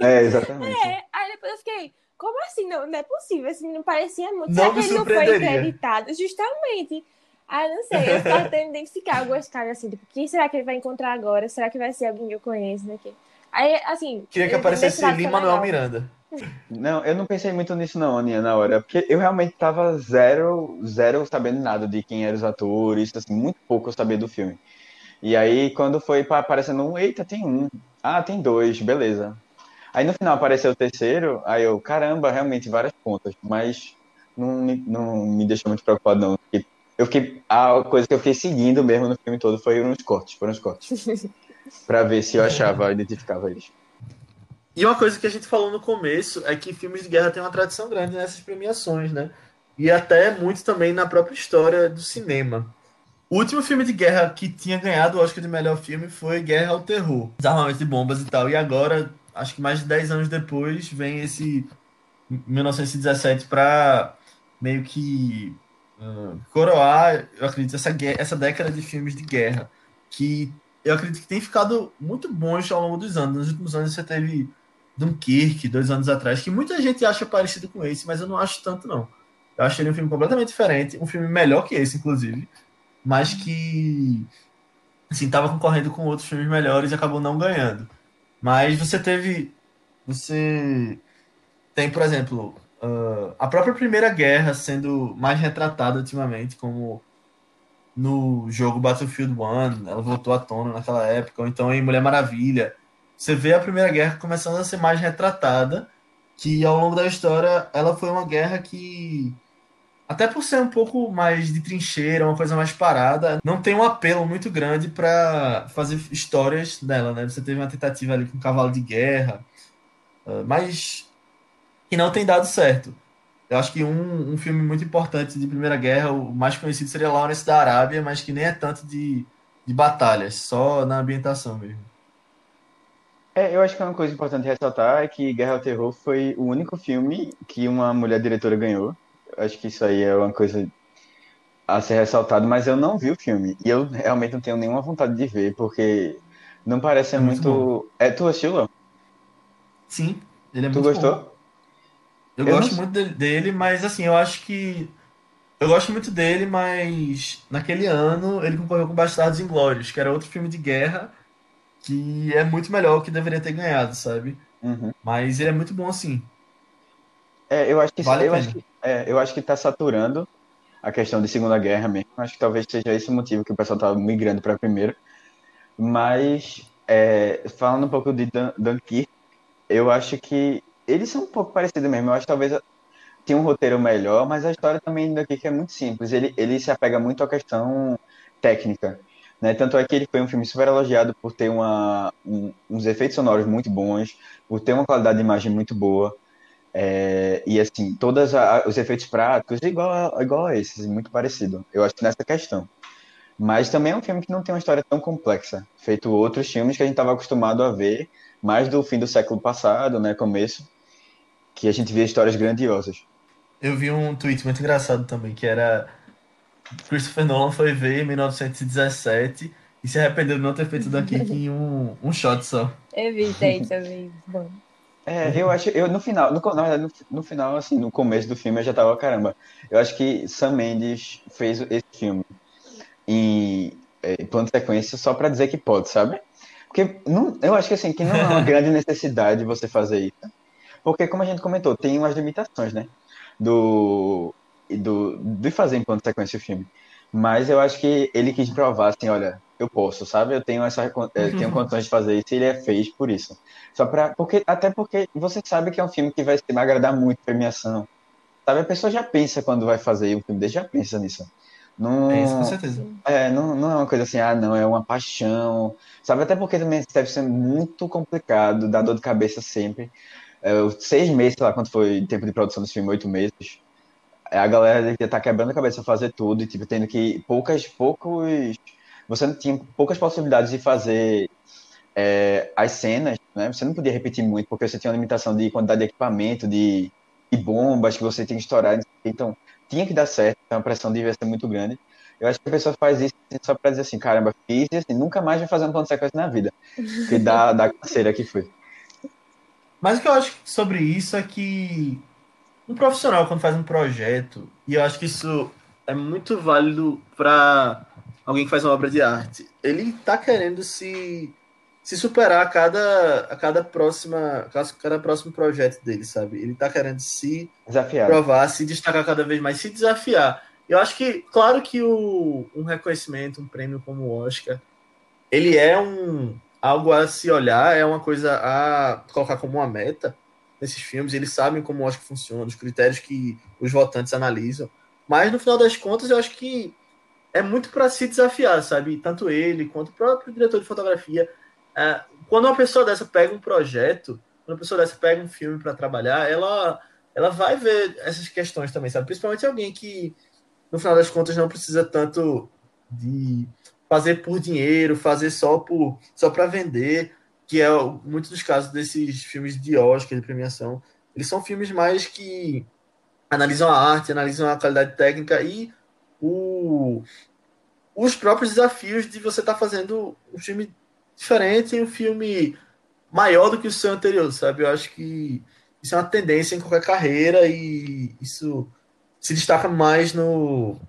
É, exatamente. É, aí depois eu fiquei, como assim? Não, não é possível. Esse menino parecia muito. Não Será que ele não foi acreditado? Justamente. Ah, não sei. Eu estava tentando identificar algumas caras assim, tipo, quem será que ele vai encontrar agora? Será que vai ser alguém que eu conheço daqui? Aí, assim. Queria que aparecesse Lima Manuel Miranda. Não, eu não pensei muito nisso não, Aninha, na hora, porque eu realmente tava zero, zero sabendo nada de quem eram os atores, assim, muito pouco eu sabia do filme. E aí, quando foi aparecendo um, eita, tem um, ah, tem dois, beleza. Aí no final apareceu o terceiro, aí eu, caramba, realmente várias pontas, mas não, não me deixou muito preocupado não. Eu fiquei, a coisa que eu fiquei seguindo mesmo no filme todo foi uns cortes, foram uns cortes. pra ver se eu achava, identificava eles. E uma coisa que a gente falou no começo é que filmes de guerra têm uma tradição grande nessas premiações, né? E até muito também na própria história do cinema. O último filme de guerra que tinha ganhado o Oscar de melhor filme foi Guerra ao Terror, desarmamento de bombas e tal. E agora, acho que mais de 10 anos depois, vem esse 1917 para meio que uh, coroar, eu acredito, essa, essa década de filmes de guerra. Que eu acredito que tem ficado muito bons ao longo dos anos. Nos últimos anos você teve Dunkirk, dois anos atrás, que muita gente acha parecido com esse, mas eu não acho tanto, não. Eu acho ele um filme completamente diferente, um filme melhor que esse, inclusive, mas que, assim, tava concorrendo com outros filmes melhores e acabou não ganhando. Mas você teve. Você tem, por exemplo, uh, a própria Primeira Guerra sendo mais retratada ultimamente, como no jogo Battlefield 1, ela voltou à tona naquela época, ou então em Mulher Maravilha você vê a Primeira Guerra começando a ser mais retratada, que ao longo da história ela foi uma guerra que Até por ser um pouco mais de trincheira, uma coisa mais parada, não tem um apelo muito grande para fazer histórias dela, né? Você teve uma tentativa ali com Cavalo de Guerra, uh, mas que não tem dado certo. Eu acho que um, um filme muito importante de Primeira Guerra, o mais conhecido seria Lawrence da Arábia, mas que nem é tanto de, de batalhas, só na ambientação mesmo. É, eu acho que uma coisa importante ressaltar é que Guerra ao Terror foi o único filme que uma mulher diretora ganhou. Acho que isso aí é uma coisa a ser ressaltado, mas eu não vi o filme. E eu realmente não tenho nenhuma vontade de ver, porque não parece ser é muito. muito... É, tu assistiu, Léo? Sim, ele é tu muito gostou? Bom. Eu, eu gosto não... muito dele, mas assim, eu acho que. Eu gosto muito dele, mas naquele ano ele concorreu com Bastardos Inglórios, que era outro filme de guerra que é muito melhor que deveria ter ganhado, sabe? Uhum. Mas ele é muito bom assim. É, eu acho que vale eu acho que, é, eu acho que tá saturando a questão de Segunda Guerra mesmo. Acho que talvez seja esse o motivo que o pessoal tá migrando para a primeira. Mas é, falando um pouco de Dun Dunkirk, eu acho que eles são um pouco parecidos mesmo. Eu acho que talvez tem um roteiro melhor, mas a história também daqui que é muito simples. Ele, ele se apega muito à questão técnica. Né? Tanto é que ele foi um filme super elogiado por ter uma, um, uns efeitos sonoros muito bons, por ter uma qualidade de imagem muito boa. É, e assim, todos os efeitos práticos igual a, igual a esses, muito parecido. Eu acho que nessa questão. Mas também é um filme que não tem uma história tão complexa, feito outros filmes que a gente estava acostumado a ver, mais do fim do século passado, né, começo, que a gente via histórias grandiosas. Eu vi um tweet muito engraçado também, que era Christopher Nolan foi ver em 1917 e se arrependeu de não ter feito daqui em um, um shot só. Evitei também. Bom. É, eu acho, eu no final, no, na verdade, no, no, final, assim, no começo do filme eu já tava, caramba, eu acho que Sam Mendes fez esse filme em, é, em plano de sequência só pra dizer que pode, sabe? Porque não, eu acho que assim, que não é uma grande necessidade você fazer isso. Porque, como a gente comentou, tem umas limitações, né? Do, do, de fazer em plano de sequência o filme. Mas eu acho que ele quis provar, assim, olha, eu posso, sabe? Eu tenho essa eu tenho condições de fazer isso e ele é fez por isso. Só para porque até porque você sabe que é um filme que vai, vai agradar muito premiação. Sabe, a pessoa já pensa quando vai fazer um filme desse, já pensa nisso. Não, é isso, com certeza. É, não, não é uma coisa assim, ah, não, é uma paixão. Sabe, até porque também deve ser muito complicado, dá dor de cabeça sempre. É, seis meses, sei lá quanto foi o tempo de produção desse filme, oito meses. É, a galera já tá quebrando a cabeça a fazer tudo e, tipo, tendo que poucas, poucos... Você tinha poucas possibilidades de fazer é, as cenas, né? Você não podia repetir muito, porque você tinha uma limitação de quantidade de equipamento, de, de bombas que você tinha que estourar. Então, tinha que dar certo, então a pressão devia ser muito grande. Eu acho que a pessoa faz isso só pra dizer assim, caramba, fiz e assim, nunca mais vai fazer um plano de sequência na vida. Que dá da canseira que foi. Mas o que eu acho sobre isso é que um profissional quando faz um projeto, e eu acho que isso é muito válido para alguém que faz uma obra de arte, ele está querendo se se superar a cada a cada próxima cada próximo projeto dele, sabe? Ele está querendo se desafiar. provar, se destacar cada vez mais, se desafiar. Eu acho que, claro que o, um reconhecimento, um prêmio como o Oscar, ele é um algo a se olhar, é uma coisa a colocar como uma meta, nesses filmes, eles sabem como o Oscar funciona, os critérios que os votantes analisam. Mas no final das contas, eu acho que é muito para se desafiar, sabe? Tanto ele quanto o próprio diretor de fotografia. É, quando uma pessoa dessa pega um projeto, quando uma pessoa dessa pega um filme para trabalhar, ela, ela vai ver essas questões também, sabe? Principalmente alguém que, no final das contas, não precisa tanto de fazer por dinheiro, fazer só por só para vender, que é muitos dos casos desses filmes de Oscar, de premiação, eles são filmes mais que analisam a arte, analisam a qualidade técnica e o, os próprios desafios de você estar tá fazendo um filme diferente, um filme maior do que o seu anterior, sabe? Eu acho que isso é uma tendência em qualquer carreira e isso se destaca mais no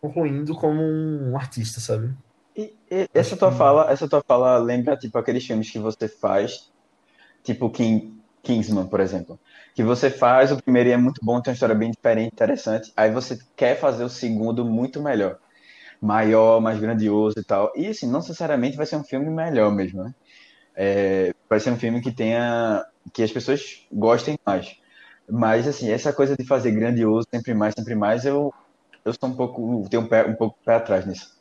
concluindo como um artista, sabe? E, e essa tua fala, essa tua fala lembra tipo aqueles filmes que você faz, tipo King, Kingsman, por exemplo, que você faz o primeiro é muito bom, tem uma história bem diferente, interessante, aí você quer fazer o segundo muito melhor, maior, mais grandioso e tal. E assim, não necessariamente vai ser um filme melhor mesmo, né? É, vai ser um filme que tenha que as pessoas gostem mais. Mas, assim, essa coisa de fazer grandioso, sempre mais, sempre mais, eu, eu sou um pouco, tenho um pé, um pouco pé atrás nisso.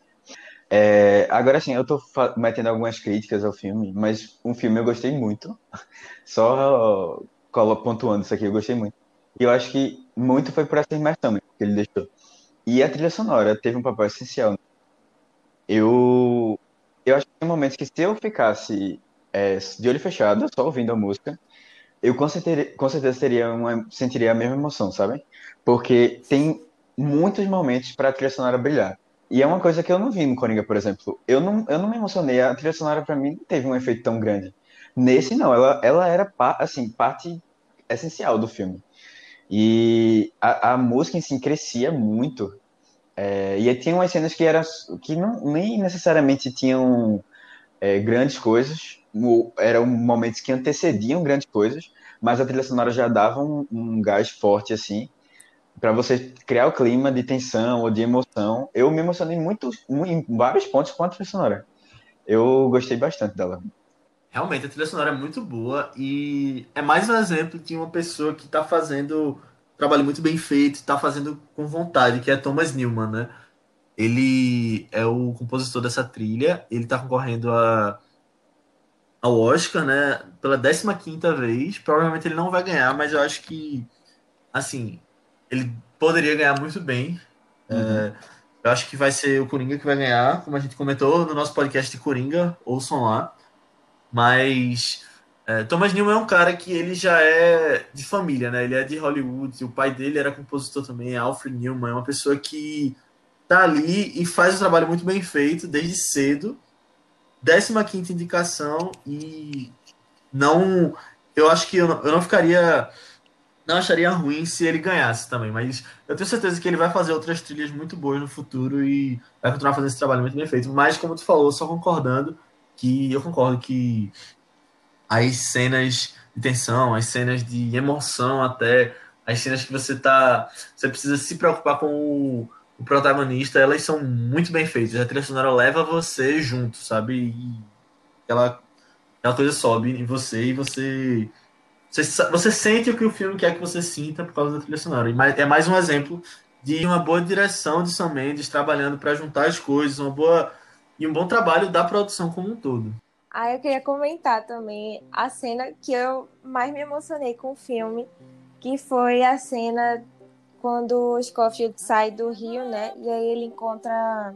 É, agora, assim, eu tô metendo algumas críticas ao filme, mas um filme eu gostei muito. Só pontuando isso aqui, eu gostei muito. E eu acho que muito foi por essa imersão que ele deixou. E a trilha sonora teve um papel essencial. Eu, eu acho que tem momentos que se eu ficasse é, de olho fechado, só ouvindo a música, eu com certeza, com certeza teria uma, sentiria a mesma emoção, sabe? Porque tem muitos momentos para a trilha sonora brilhar. E é uma coisa que eu não vi no Coringa, por exemplo. Eu não, eu não me emocionei, a trilha sonora para mim não teve um efeito tão grande. Nesse não, ela, ela era assim, parte essencial do filme. E a, a música em si crescia muito. É, e tinha umas cenas que, era, que não, nem necessariamente tinham é, grandes coisas, eram momentos que antecediam grandes coisas, mas a trilha sonora já dava um, um gás forte assim para você criar o clima de tensão ou de emoção. Eu me emocionei muito em vários pontos com a trilha sonora. Eu gostei bastante dela. Realmente, a trilha sonora é muito boa e é mais um exemplo de uma pessoa que está fazendo trabalho muito bem feito, está fazendo com vontade, que é Thomas Newman, né? Ele é o compositor dessa trilha, ele está concorrendo a, ao Oscar, né? Pela 15 vez. Provavelmente ele não vai ganhar, mas eu acho que, assim, ele poderia ganhar muito bem. Uhum. É, eu acho que vai ser o Coringa que vai ganhar, como a gente comentou no nosso podcast de Coringa, ouçam lá. Mas é, Thomas Newman é um cara que ele já é de família, né? Ele é de Hollywood, o pai dele era compositor também, Alfred Newman, é uma pessoa que tá ali e faz um trabalho muito bem feito desde cedo. 15 quinta indicação e não eu acho que eu não, eu não ficaria não acharia ruim se ele ganhasse também, mas eu tenho certeza que ele vai fazer outras trilhas muito boas no futuro e vai continuar fazendo esse trabalho muito bem feito. Mas, como tu falou, só concordando que eu concordo que as cenas de tensão, as cenas de emoção até, as cenas que você tá. Você precisa se preocupar com o, o protagonista, elas são muito bem feitas. A trilha sonora leva você junto, sabe? E ela, aquela coisa sobe em você e você você, você sente o que o filme quer que você sinta por causa da trilha sonora. É mais um exemplo de uma boa direção de Sam Mendes trabalhando para juntar as coisas, uma boa e um bom trabalho da produção como um todo. Ah, eu queria comentar também a cena que eu mais me emocionei com o filme, que foi a cena quando o Scofield sai do rio, né? E aí ele encontra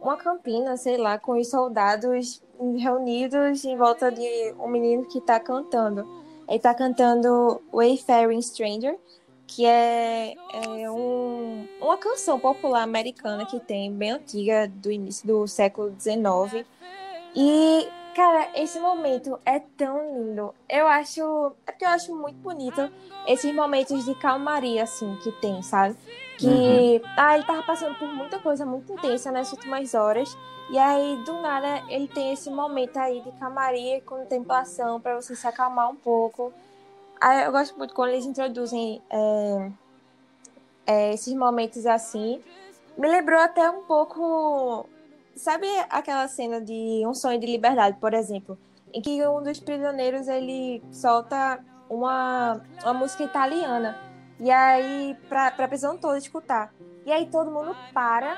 uma campina, sei lá, com os soldados reunidos em volta de um menino que está cantando. Ele tá cantando Wayfaring Stranger, que é, é um, uma canção popular americana que tem, bem antiga, do início do século XIX. E, cara, esse momento é tão lindo. Eu acho. É porque eu acho muito bonito esses momentos de calmaria, assim, que tem, sabe? Que. Uhum. Ah, ele tava passando por muita coisa muito intensa nas últimas horas. E aí, do nada, ele tem esse momento aí de camaria e contemplação para você se acalmar um pouco. Aí, eu gosto muito quando eles introduzem é, é, esses momentos assim. Me lembrou até um pouco. Sabe aquela cena de Um Sonho de Liberdade, por exemplo? Em que um dos prisioneiros ele solta uma, uma música italiana. E aí, pra, pra prisão toda escutar. E aí todo mundo para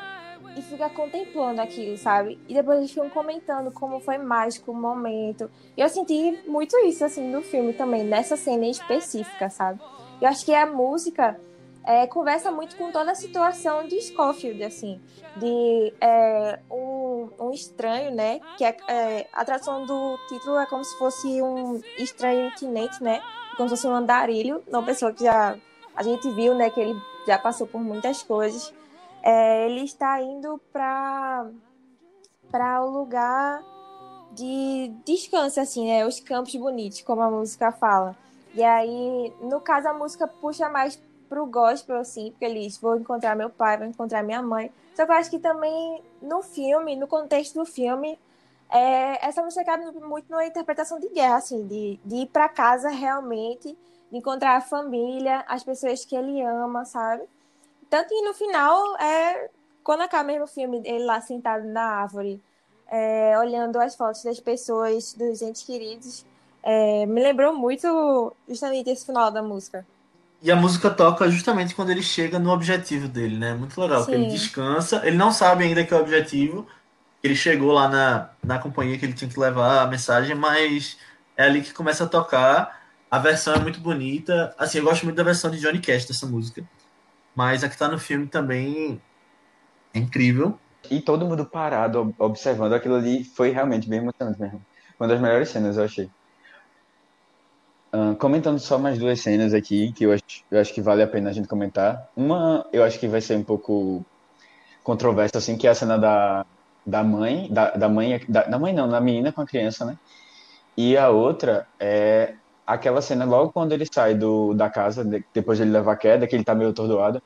e fica contemplando aquilo, sabe? E depois eles ficam comentando como foi mágico o momento. E eu senti muito isso, assim, no filme também, nessa cena específica, sabe? Eu acho que a música é, conversa muito com toda a situação de Scofield, assim, de é, um, um, estranho, né? Que é, é, a tradução do título é como se fosse um estranho itinente, né? Como se fosse um andarilho, uma pessoa que já a gente viu, né? Que ele já passou por muitas coisas é, ele está indo para para o lugar de descanso, assim, né? Os campos bonitos, como a música fala. E aí, no caso, a música puxa mais pro gospel, assim, porque ele diz, vou encontrar meu pai, vou encontrar minha mãe. Só que eu acho que também no filme, no contexto do filme, é, essa música cabe muito numa interpretação de guerra, assim, de, de ir para casa realmente, de encontrar a família, as pessoas que ele ama, sabe? Tanto que no final, é, quando acaba mesmo o filme, ele lá sentado na árvore, é, olhando as fotos das pessoas, dos entes queridos, é, me lembrou muito justamente esse final da música. E a música toca justamente quando ele chega no objetivo dele, né? Muito legal, porque ele descansa, ele não sabe ainda que é o objetivo, ele chegou lá na, na companhia que ele tinha que levar a mensagem, mas é ali que começa a tocar. A versão é muito bonita. Assim, eu gosto muito da versão de Johnny Cash dessa música. Mas a que tá no filme também é incrível. E todo mundo parado, ob- observando aquilo ali, foi realmente bem emocionante mesmo. Uma das melhores cenas, eu achei. Comentando só mais duas cenas aqui, que eu acho, eu acho que vale a pena a gente comentar. Uma, eu acho que vai ser um pouco controversa, assim, que é a cena da, da mãe, da, da mãe, da, da mãe não, da menina com a criança, né? E a outra é aquela cena logo quando ele sai do, da casa, de- depois de ele levar a queda, que ele tá meio atordoado,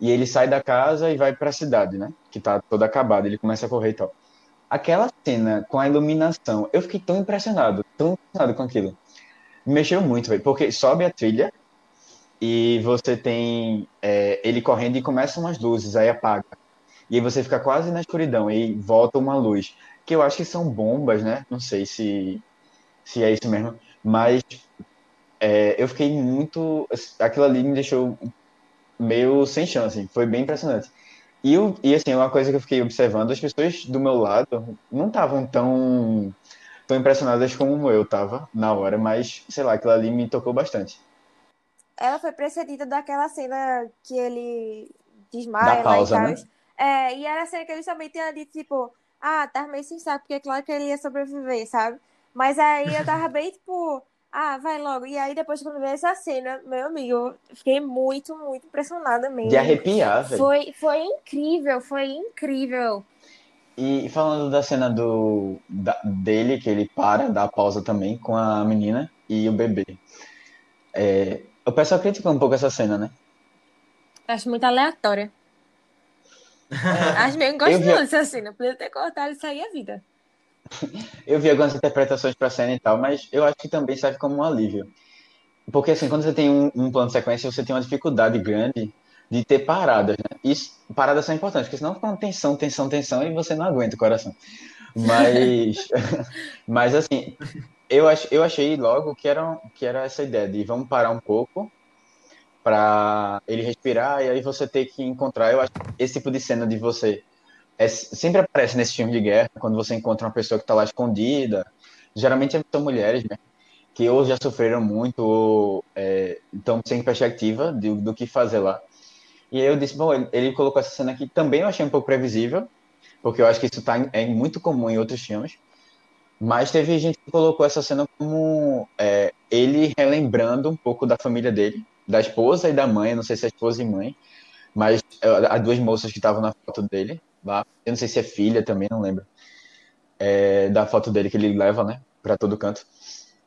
e ele sai da casa e vai pra cidade, né? Que tá toda acabada, ele começa a correr e tal. Aquela cena com a iluminação, eu fiquei tão impressionado, tão impressionado com aquilo. Me mexeu muito, velho, porque sobe a trilha e você tem é, ele correndo e começam umas luzes, aí apaga. E aí você fica quase na escuridão e volta uma luz. Que eu acho que são bombas, né? Não sei se, se é isso mesmo. Mas é, eu fiquei muito. Aquilo ali me deixou meio sem chão, assim. Foi bem impressionante. E, eu, e assim, uma coisa que eu fiquei observando, as pessoas do meu lado não estavam tão, tão impressionadas como eu tava na hora, mas, sei lá, aquilo ali me tocou bastante. Ela foi precedida daquela cena que ele desmaia Da pausa, lá e né? tal. É, e era a cena que eles também tinham dito, tipo, ah, tava meio sem saco, porque é claro que ele ia sobreviver, sabe? Mas aí eu tava bem, tipo, ah, vai logo. E aí depois quando veio essa cena, meu amigo, eu fiquei muito, muito impressionada mesmo. De arrepiar, velho. Foi, foi incrível, foi incrível. E falando da cena do, da- dele, que ele para, dá a pausa também com a menina e o bebê. É, o pessoal criticou um pouco essa cena, né? Acho muito aleatória. É, acho mesmo Eu gosto vi- dessa cena. Podia ter cortado isso aí a vida. Eu vi algumas interpretações pra cena e tal, mas eu acho que também serve como um alívio. Porque assim, quando você tem um, um plano de sequência, você tem uma dificuldade grande de ter paradas, né? Isso, paradas são importantes, porque senão fica uma tensão, tensão, tensão e você não aguenta o coração. Mas, mas assim, eu, ach, eu achei logo que era, que era essa ideia de vamos parar um pouco para ele respirar e aí você ter que encontrar. Eu acho esse tipo de cena de você é, sempre aparece nesse filme de guerra, quando você encontra uma pessoa que está lá escondida. Geralmente são mulheres, né? Que ou já sofreram muito ou é, estão sem perspectiva do que fazer lá. E aí eu disse, bom, ele, colocou essa cena aqui, também eu achei um pouco previsível, porque eu acho que isso tá, é muito comum em outros filmes. Mas teve gente que colocou essa cena como é, ele relembrando um pouco da família dele, da esposa e da mãe, não sei se é esposa e mãe, mas é, as duas moças que estavam na foto dele lá, eu não sei se é filha também, não lembro, é, da foto dele que ele leva, né, para todo canto.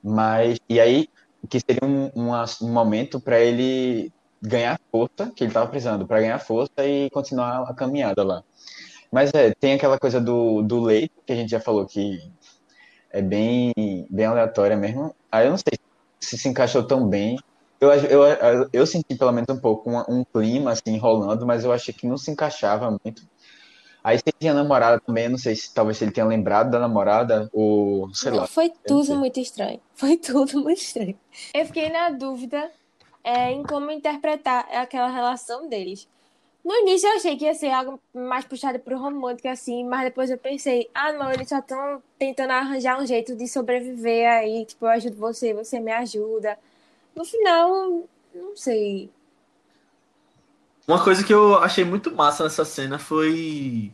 Mas, e aí, que seria um, um momento para ele ganhar força, que ele estava precisando, para ganhar força e continuar a caminhada lá. Mas é, tem aquela coisa do, do leito, que a gente já falou que é bem, bem aleatória mesmo. Aí eu não sei se se encaixou tão bem. Eu, eu, eu, senti pelo menos um pouco um, um clima assim rolando, mas eu achei que não se encaixava muito. Aí se ele tinha namorada também, eu não sei se talvez ele tenha lembrado da namorada, ou sei Não, lá. foi tudo muito estranho. Foi tudo muito estranho. Eu fiquei na dúvida é, em como interpretar aquela relação deles. No início eu achei que ia ser algo mais puxado pro romântico, assim, mas depois eu pensei, ah, não, eles só estão tentando arranjar um jeito de sobreviver aí, tipo, eu ajudo você, você me ajuda. No final, não sei. Uma coisa que eu achei muito massa nessa cena foi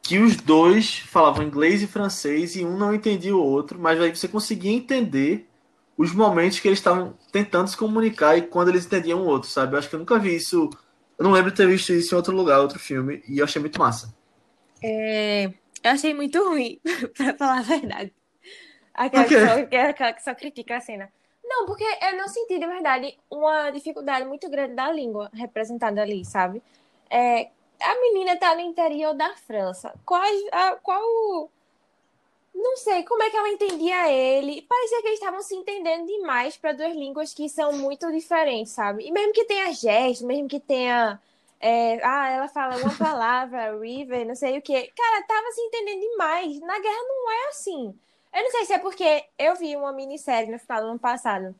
que os dois falavam inglês e francês e um não entendia o outro, mas aí você conseguia entender os momentos que eles estavam tentando se comunicar e quando eles entendiam o outro, sabe? Eu acho que eu nunca vi isso. Eu não lembro de ter visto isso em outro lugar, outro filme, e eu achei muito massa. É, eu achei muito ruim, pra falar a verdade. Aquela que só, é aquela que só critica a cena. Não, porque eu não senti, de verdade, uma dificuldade muito grande da língua representada ali, sabe? É, a menina tá no interior da França. Qual, a, qual. Não sei como é que ela entendia ele. Parecia que eles estavam se entendendo demais para duas línguas que são muito diferentes, sabe? E mesmo que tenha gestos, mesmo que tenha. é, ah, ela fala uma palavra, river, não sei o quê. Cara, tava se entendendo demais. Na guerra não é assim. Eu não sei se é porque eu vi uma minissérie no final do ano passado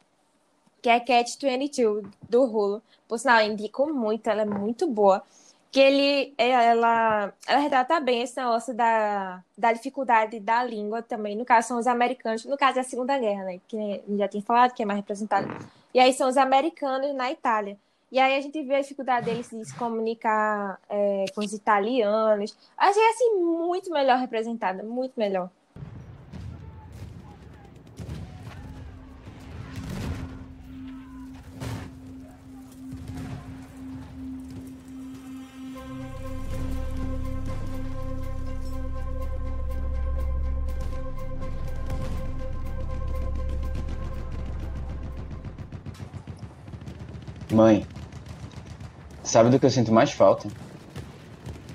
que é Cat 22, do Hulu. Por sinal, eu indico muito, ela é muito boa. Que ele, ela, ela retrata bem esse negócio da, da dificuldade da língua também. No caso, são os americanos, no caso é a Segunda Guerra, né? Que já tinha falado, que é mais representado. E aí são os americanos na Itália. E aí a gente vê a dificuldade deles de se comunicar é, com os italianos. Achei assim muito melhor representada, muito melhor. Mãe, sabe do que eu sinto mais falta?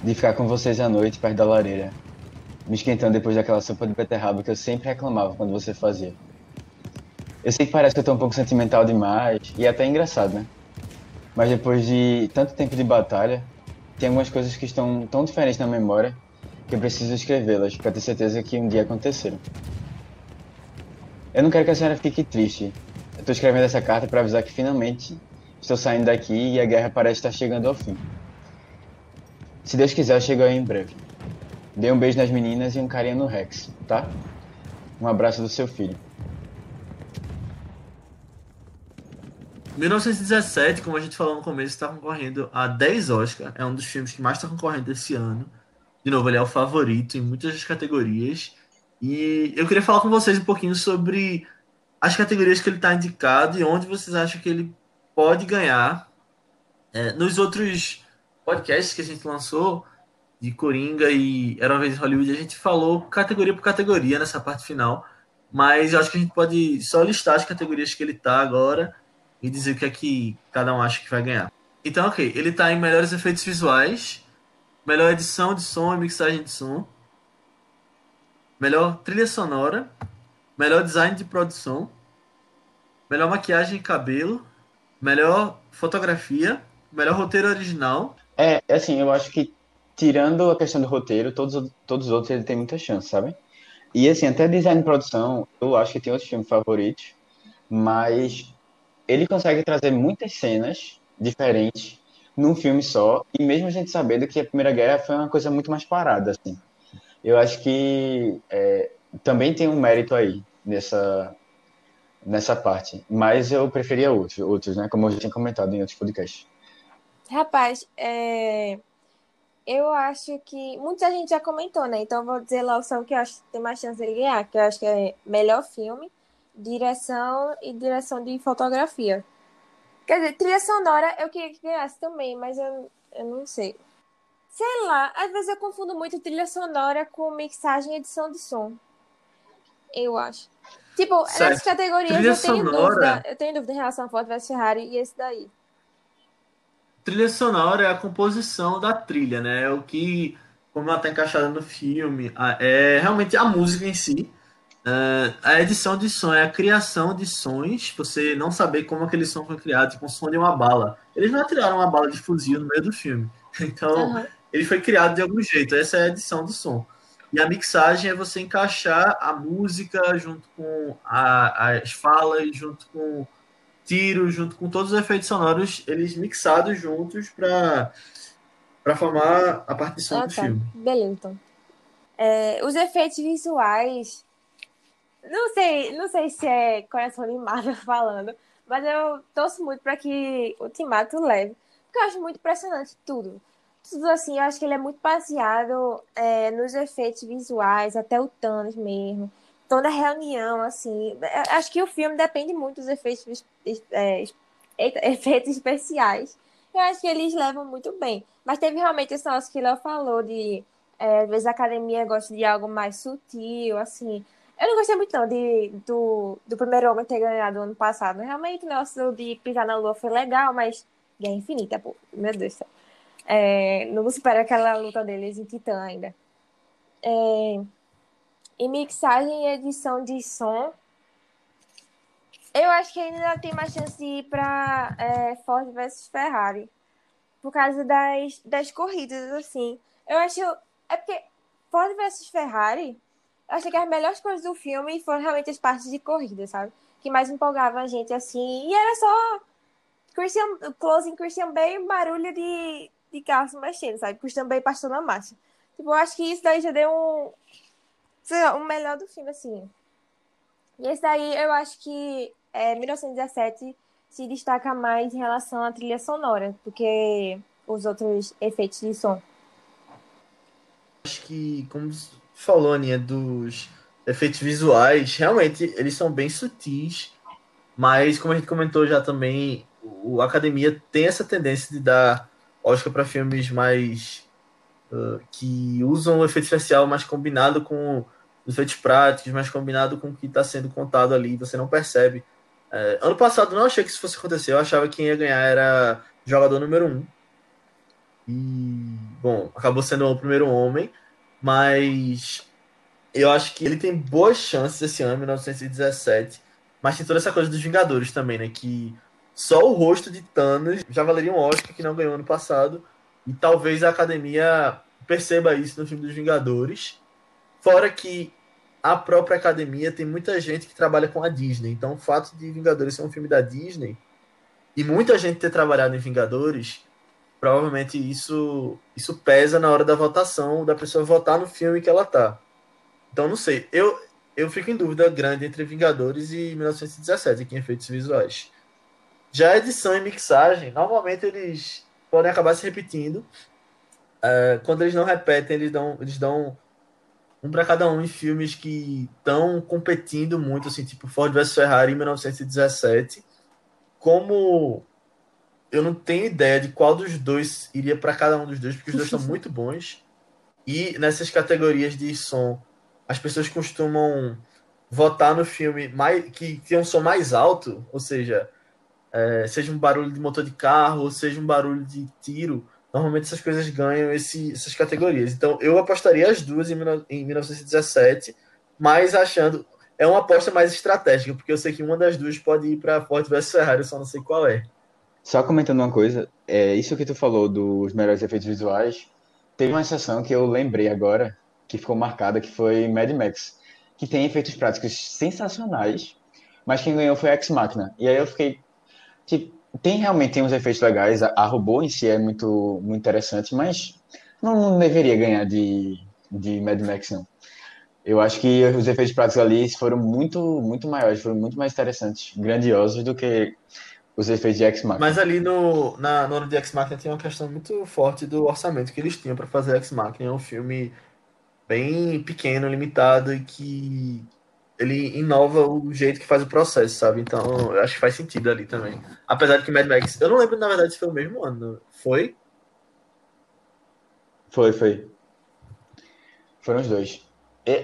De ficar com vocês à noite perto da lareira, me esquentando depois daquela sopa de beterraba que eu sempre reclamava quando você fazia. Eu sei que parece que eu tô um pouco sentimental demais e até engraçado, né? Mas depois de tanto tempo de batalha, tem algumas coisas que estão tão diferentes na memória que eu preciso escrevê-las para ter certeza que um dia aconteceram. Eu não quero que a senhora fique triste. Eu tô escrevendo essa carta para avisar que finalmente Estou saindo daqui e a guerra parece estar chegando ao fim. Se Deus quiser, aí em breve. Dê um beijo nas meninas e um carinho no Rex, tá? Um abraço do seu filho. 1917, como a gente falou no começo, está concorrendo a 10 Oscars. É um dos filmes que mais está concorrendo esse ano. De novo, ele é o favorito em muitas das categorias. E eu queria falar com vocês um pouquinho sobre as categorias que ele está indicado e onde vocês acham que ele pode ganhar. É, nos outros podcasts que a gente lançou, de Coringa e Era uma vez em Hollywood, a gente falou categoria por categoria nessa parte final. Mas eu acho que a gente pode só listar as categorias que ele tá agora e dizer o que é que cada um acha que vai ganhar. Então, ok, ele tá em melhores efeitos visuais, melhor edição de som e mixagem de som, melhor trilha sonora, melhor design de produção, melhor maquiagem e cabelo, melhor fotografia, melhor roteiro original. É, assim, eu acho que tirando a questão do roteiro, todos, todos os outros ele tem muita chance, sabe? E assim, até design e produção, eu acho que tem outros filmes favoritos, mas ele consegue trazer muitas cenas diferentes num filme só, e mesmo a gente sabendo que a Primeira Guerra foi uma coisa muito mais parada, assim. Eu acho que é, também tem um mérito aí nessa, nessa parte. Mas eu preferia outros, outros, né? Como eu já tinha comentado em outros podcasts. Rapaz, é... eu acho que muita gente já comentou, né? Então vou dizer logo só o que eu acho que tem mais chance de ganhar, que eu acho que é melhor filme, direção e direção de fotografia. Quer dizer, trilha sonora eu queria que ganhasse também, mas eu, eu não sei. Sei lá, às vezes eu confundo muito trilha sonora com mixagem e edição de som. Eu acho. Tipo, certo. nessas categorias Trilha eu tenho sonora... dúvida. Eu tenho dúvida em relação a Ford vs Ferrari e esse daí. Trilha sonora é a composição da trilha, né? É o que, como ela está encaixada no filme, é realmente a música em si. É, a edição de som é a criação de sons, você não saber como aquele som foi criado, tipo um som de uma bala. Eles não atiraram uma bala de fuzil no meio do filme. Então, uhum. ele foi criado de algum jeito. Essa é a edição do som. E a mixagem é você encaixar a música junto com a, as falas, junto com tiros, junto com todos os efeitos sonoros, eles mixados juntos para para formar a partição ah, do tá. filme. Beleza, então. É, os efeitos visuais, não sei, não sei se é coração de Marvel falando, mas eu torço muito para que o Ultimato leve, porque eu acho muito impressionante tudo tudo assim, eu acho que ele é muito baseado é, nos efeitos visuais, até o Thanos mesmo. Toda a reunião, assim. Acho que o filme depende muito dos efeitos, é, efeitos especiais. Eu acho que eles levam muito bem. Mas teve realmente esse negócio que Léo falou de. É, às vezes a academia gosta de algo mais sutil, assim. Eu não gostei muito não de, do, do primeiro homem ter ganhado ano passado. Realmente o negócio de pisar na lua foi legal, mas Guerra Infinita, pô. Meu Deus do céu. É, não supera aquela luta deles em Titã ainda. É, em mixagem e edição de som, eu acho que ainda tem mais chance de ir para é, Ford versus Ferrari. Por causa das, das corridas, assim. Eu acho. É porque Ford versus Ferrari, eu acho que as melhores coisas do filme foram realmente as partes de corrida, sabe? que mais empolgava a gente, assim. E era só Christian, close em Christian Bale e barulho de, de carro se mexendo, sabe? Christian Bale passando a marcha. Tipo, eu acho que isso daí já deu um. Sei lá, um melhor do filme, assim. E esse daí eu acho que é, 1917 se destaca mais em relação à trilha sonora do que os outros efeitos de som. Acho que, como falou, Aninha, dos efeitos visuais, realmente eles são bem sutis, mas como a gente comentou já também, o, academia tem essa tendência de dar Oscar para filmes mais uh, que usam o efeito especial mais combinado com os efeitos práticos, mais combinado com o que está sendo contado ali, você não percebe. Uh, ano passado não achei que isso fosse acontecer, eu achava que quem ia ganhar era jogador número um. E, bom, acabou sendo o primeiro homem, mas eu acho que ele tem boas chances esse ano, 1917. Mas tem toda essa coisa dos Vingadores também, né? Que só o rosto de Thanos já valeria um Oscar que não ganhou ano passado. E talvez a academia perceba isso no filme dos Vingadores. Fora que a própria academia tem muita gente que trabalha com a Disney. Então o fato de Vingadores ser um filme da Disney e muita gente ter trabalhado em Vingadores, provavelmente isso, isso pesa na hora da votação, da pessoa votar no filme que ela tá. Então não sei. Eu, eu fico em dúvida grande entre Vingadores e 1917 aqui em efeitos visuais. Já edição e mixagem, normalmente eles podem acabar se repetindo. Uh, quando eles não repetem, eles dão, eles dão um para cada um em filmes que estão competindo muito, assim, tipo Ford vs Ferrari em 1917. Como eu não tenho ideia de qual dos dois iria para cada um dos dois, porque os dois são muito bons. E nessas categorias de som, as pessoas costumam votar no filme mais, que tem um som mais alto, ou seja, é, seja um barulho de motor de carro, seja um barulho de tiro, normalmente essas coisas ganham esse, essas categorias. Então eu apostaria as duas em, em 1917, mas achando. É uma aposta mais estratégica, porque eu sei que uma das duas pode ir para Ford vs Ferrari, eu só não sei qual é. Só comentando uma coisa, é isso que tu falou dos melhores efeitos visuais, teve uma exceção que eu lembrei agora, que ficou marcada, que foi Mad Max, que tem efeitos práticos sensacionais, mas quem ganhou foi Ex Machina. E aí eu fiquei, que tem realmente tem uns efeitos legais. A, a robô em si é muito, muito interessante, mas não, não deveria ganhar de, de Mad Max, não. Eu acho que os efeitos práticos ali foram muito, muito maiores, foram muito mais interessantes, grandiosos do que os efeitos de X-Machina. Mas ali no, na, no ano de X-Machina tinha uma questão muito forte do orçamento que eles tinham para fazer X-Machina. É um filme bem pequeno, limitado e que ele inova o jeito que faz o processo, sabe? Então, eu acho que faz sentido ali também. Apesar de que Mad Max, eu não lembro na verdade se foi o mesmo ano. Foi? Foi, foi. Foram os dois.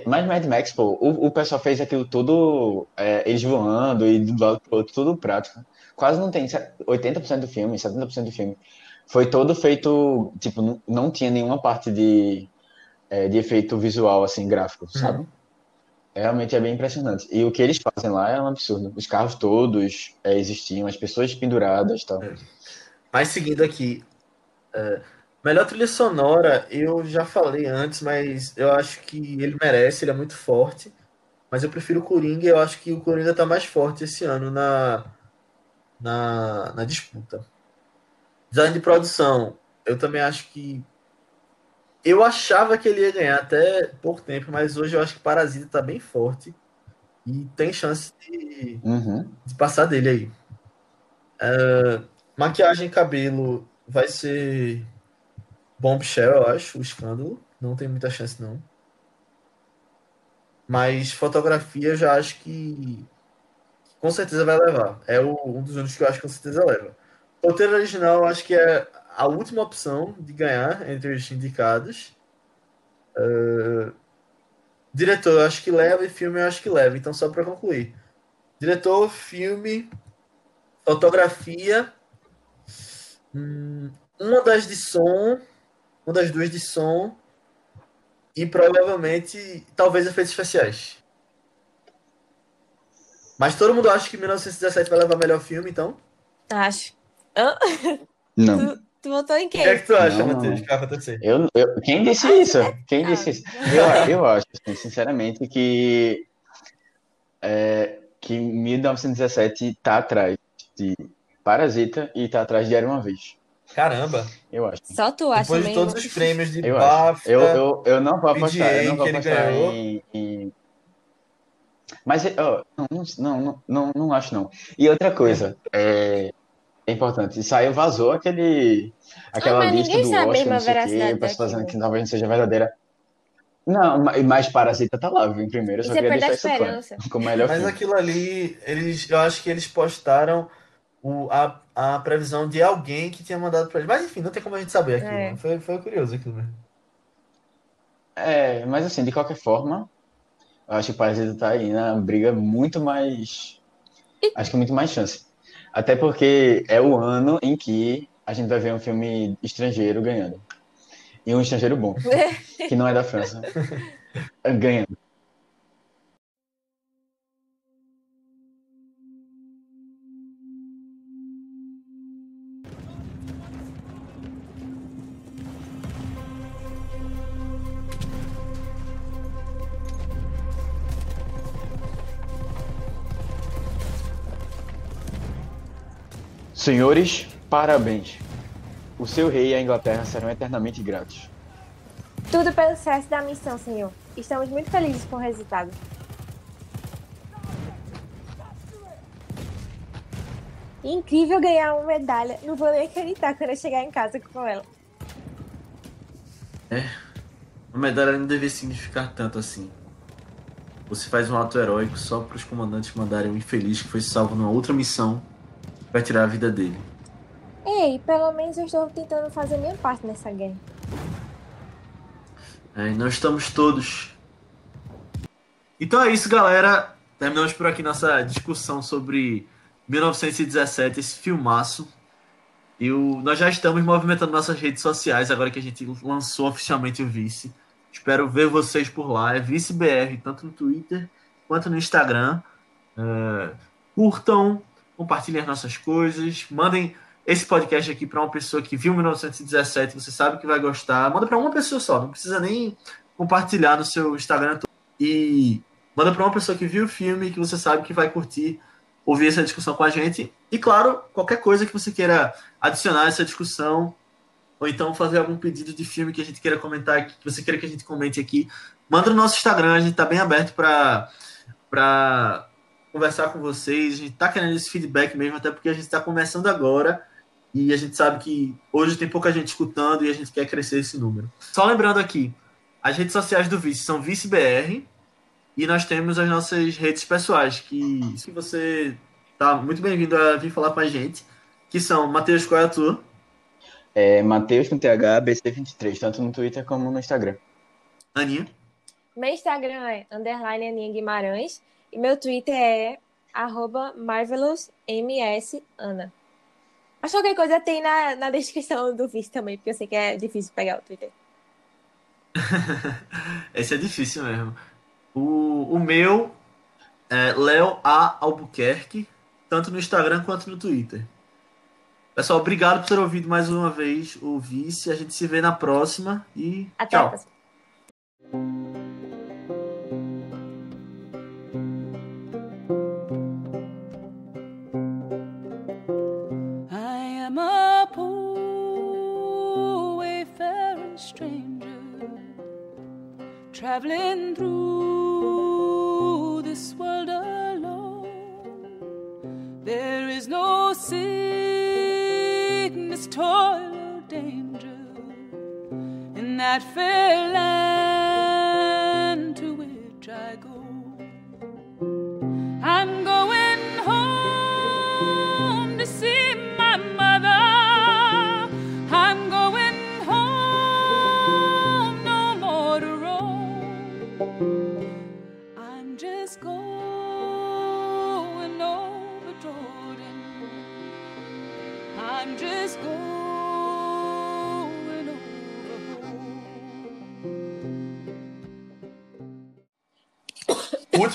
mas Mad Max, pô, o, o pessoal fez aquilo tudo, é, eles voando e do lado pro outro, tudo prático. Quase não tem 80% do filme, 70% do filme. Foi todo feito, tipo, não, não tinha nenhuma parte de, é, de efeito visual, assim, gráfico, sabe? Uhum. Realmente é bem impressionante. E o que eles fazem lá é um absurdo. Os carros todos é, existiam, as pessoas penduradas e tal. É. Mas seguindo aqui, é, melhor trilha sonora, eu já falei antes, mas eu acho que ele merece, ele é muito forte. Mas eu prefiro o Coringa, eu acho que o Coringa tá mais forte esse ano na, na, na disputa. Design de produção, eu também acho que eu achava que ele ia ganhar até pouco tempo, mas hoje eu acho que Parasita tá bem forte. E tem chance de, uhum. de passar dele aí. Uh, maquiagem e cabelo vai ser Bombshell, eu acho, o escândalo. Não tem muita chance, não. Mas fotografia eu já acho que com certeza vai levar. É o, um dos únicos que eu acho que com certeza leva. Roteiro original eu acho que é a última opção de ganhar entre os indicados. Uh, diretor, eu acho que leva e filme eu acho que leva. Então, só para concluir: diretor, filme, fotografia, hum, uma das de som, uma das duas de som e provavelmente talvez efeitos especiais. Mas todo mundo acha que 1917 vai levar melhor filme, então? Acho. Não. Tu votou em quem? O que é que tu acha, Matheus? Que vai acontecer? Eu, eu, quem disse isso? Quem disse isso? Eu, eu acho, assim, sinceramente, que, é, que 1917 tá atrás de Parasita e tá atrás de Era Uma Vez. Caramba. Eu acho. Só tu acha Depois de mesmo. todos os prêmios de Eu acho. BAFTA. Eu, eu, eu não vou apostar, eu não vou apostar em, em- Mas ó, não, não, não, não, não acho não. E outra coisa, é, é importante, saiu, vazou aquele, aquela mas lista ninguém do sabe Oscar, não sei o quê, daquilo. que talvez não seja verdadeira. Não, ma- mas Parasita tá lá, viu, em primeiro, eu só queria deixar isso claro, como melhor Mas filme. aquilo ali, eles, eu acho que eles postaram o, a, a previsão de alguém que tinha mandado pra eles. Mas enfim, não tem como a gente saber aquilo. É. né? Foi, foi curioso aquilo mesmo. É, mas assim, de qualquer forma, eu acho que o Parasita tá aí na briga muito mais. Acho que muito mais chance. Até porque é o ano em que a gente vai ver um filme estrangeiro ganhando. E um estrangeiro bom, que não é da França, ganhando. Senhores, parabéns. O seu rei e a Inglaterra serão eternamente gratos. Tudo pelo sucesso da missão, senhor. Estamos muito felizes com o resultado. Incrível ganhar uma medalha. Não vou nem acreditar quando eu chegar em casa com ela. A medalha não devia significar tanto assim. Você faz um ato heróico só para os comandantes mandarem um infeliz que foi salvo numa outra missão para tirar a vida dele. Ei, pelo menos eu estou tentando fazer minha parte nessa guerra. É, nós estamos todos. Então é isso, galera. Terminamos por aqui nossa discussão sobre 1917, esse filmaço. E o- nós já estamos movimentando nossas redes sociais agora que a gente lançou oficialmente o Vice. Espero ver vocês por lá. É ViceBR, tanto no Twitter quanto no Instagram. É, curtam, compartilhem as nossas coisas, mandem esse podcast aqui para uma pessoa que viu 1917, você sabe que vai gostar. Manda para uma pessoa só, não precisa nem compartilhar no seu Instagram. E manda para uma pessoa que viu o filme que você sabe que vai curtir ouvir essa discussão com a gente. E claro, qualquer coisa que você queira adicionar a essa discussão, ou então fazer algum pedido de filme que a gente queira comentar aqui, que você queira que a gente comente aqui, manda no nosso Instagram, a gente está bem aberto para para conversar com vocês. A gente está querendo esse feedback mesmo, até porque a gente está começando agora e a gente sabe que hoje tem pouca gente escutando e a gente quer crescer esse número. Só lembrando aqui, as redes sociais do Vice são ViceBR e nós temos as nossas redes pessoais, que se você tá muito bem-vindo a vir falar com a gente, que são Matheus, qual é a tua? É Matheus com TH, BC23, tanto no Twitter como no Instagram. Aninha? Meu Instagram é underline Aninha Guimarães e meu Twitter é arroba marvelousmsana. Mas qualquer coisa tem na, na descrição do vídeo também, porque eu sei que é difícil pegar o Twitter. Esse é difícil mesmo. O, o meu é Léo A. Albuquerque, tanto no Instagram quanto no Twitter. Pessoal, obrigado por ter ouvido mais uma vez o Vice. A gente se vê na próxima e Até a tchau. Traveling through this world alone. There is no sickness, toil, or danger in that fair land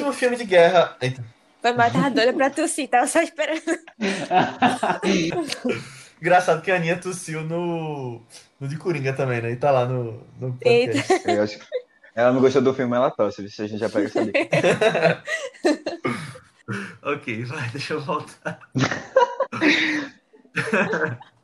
último filme de guerra. Eita. Foi mais tava doida pra tossir, tava só esperando. Engraçado que a Aninha tossiu no, no de Coringa também, né? E tá lá no, no podcast. Eu acho que ela não gostou do filme, ela tosse, se a gente já pega essa dica. Ok, vai, deixa eu voltar.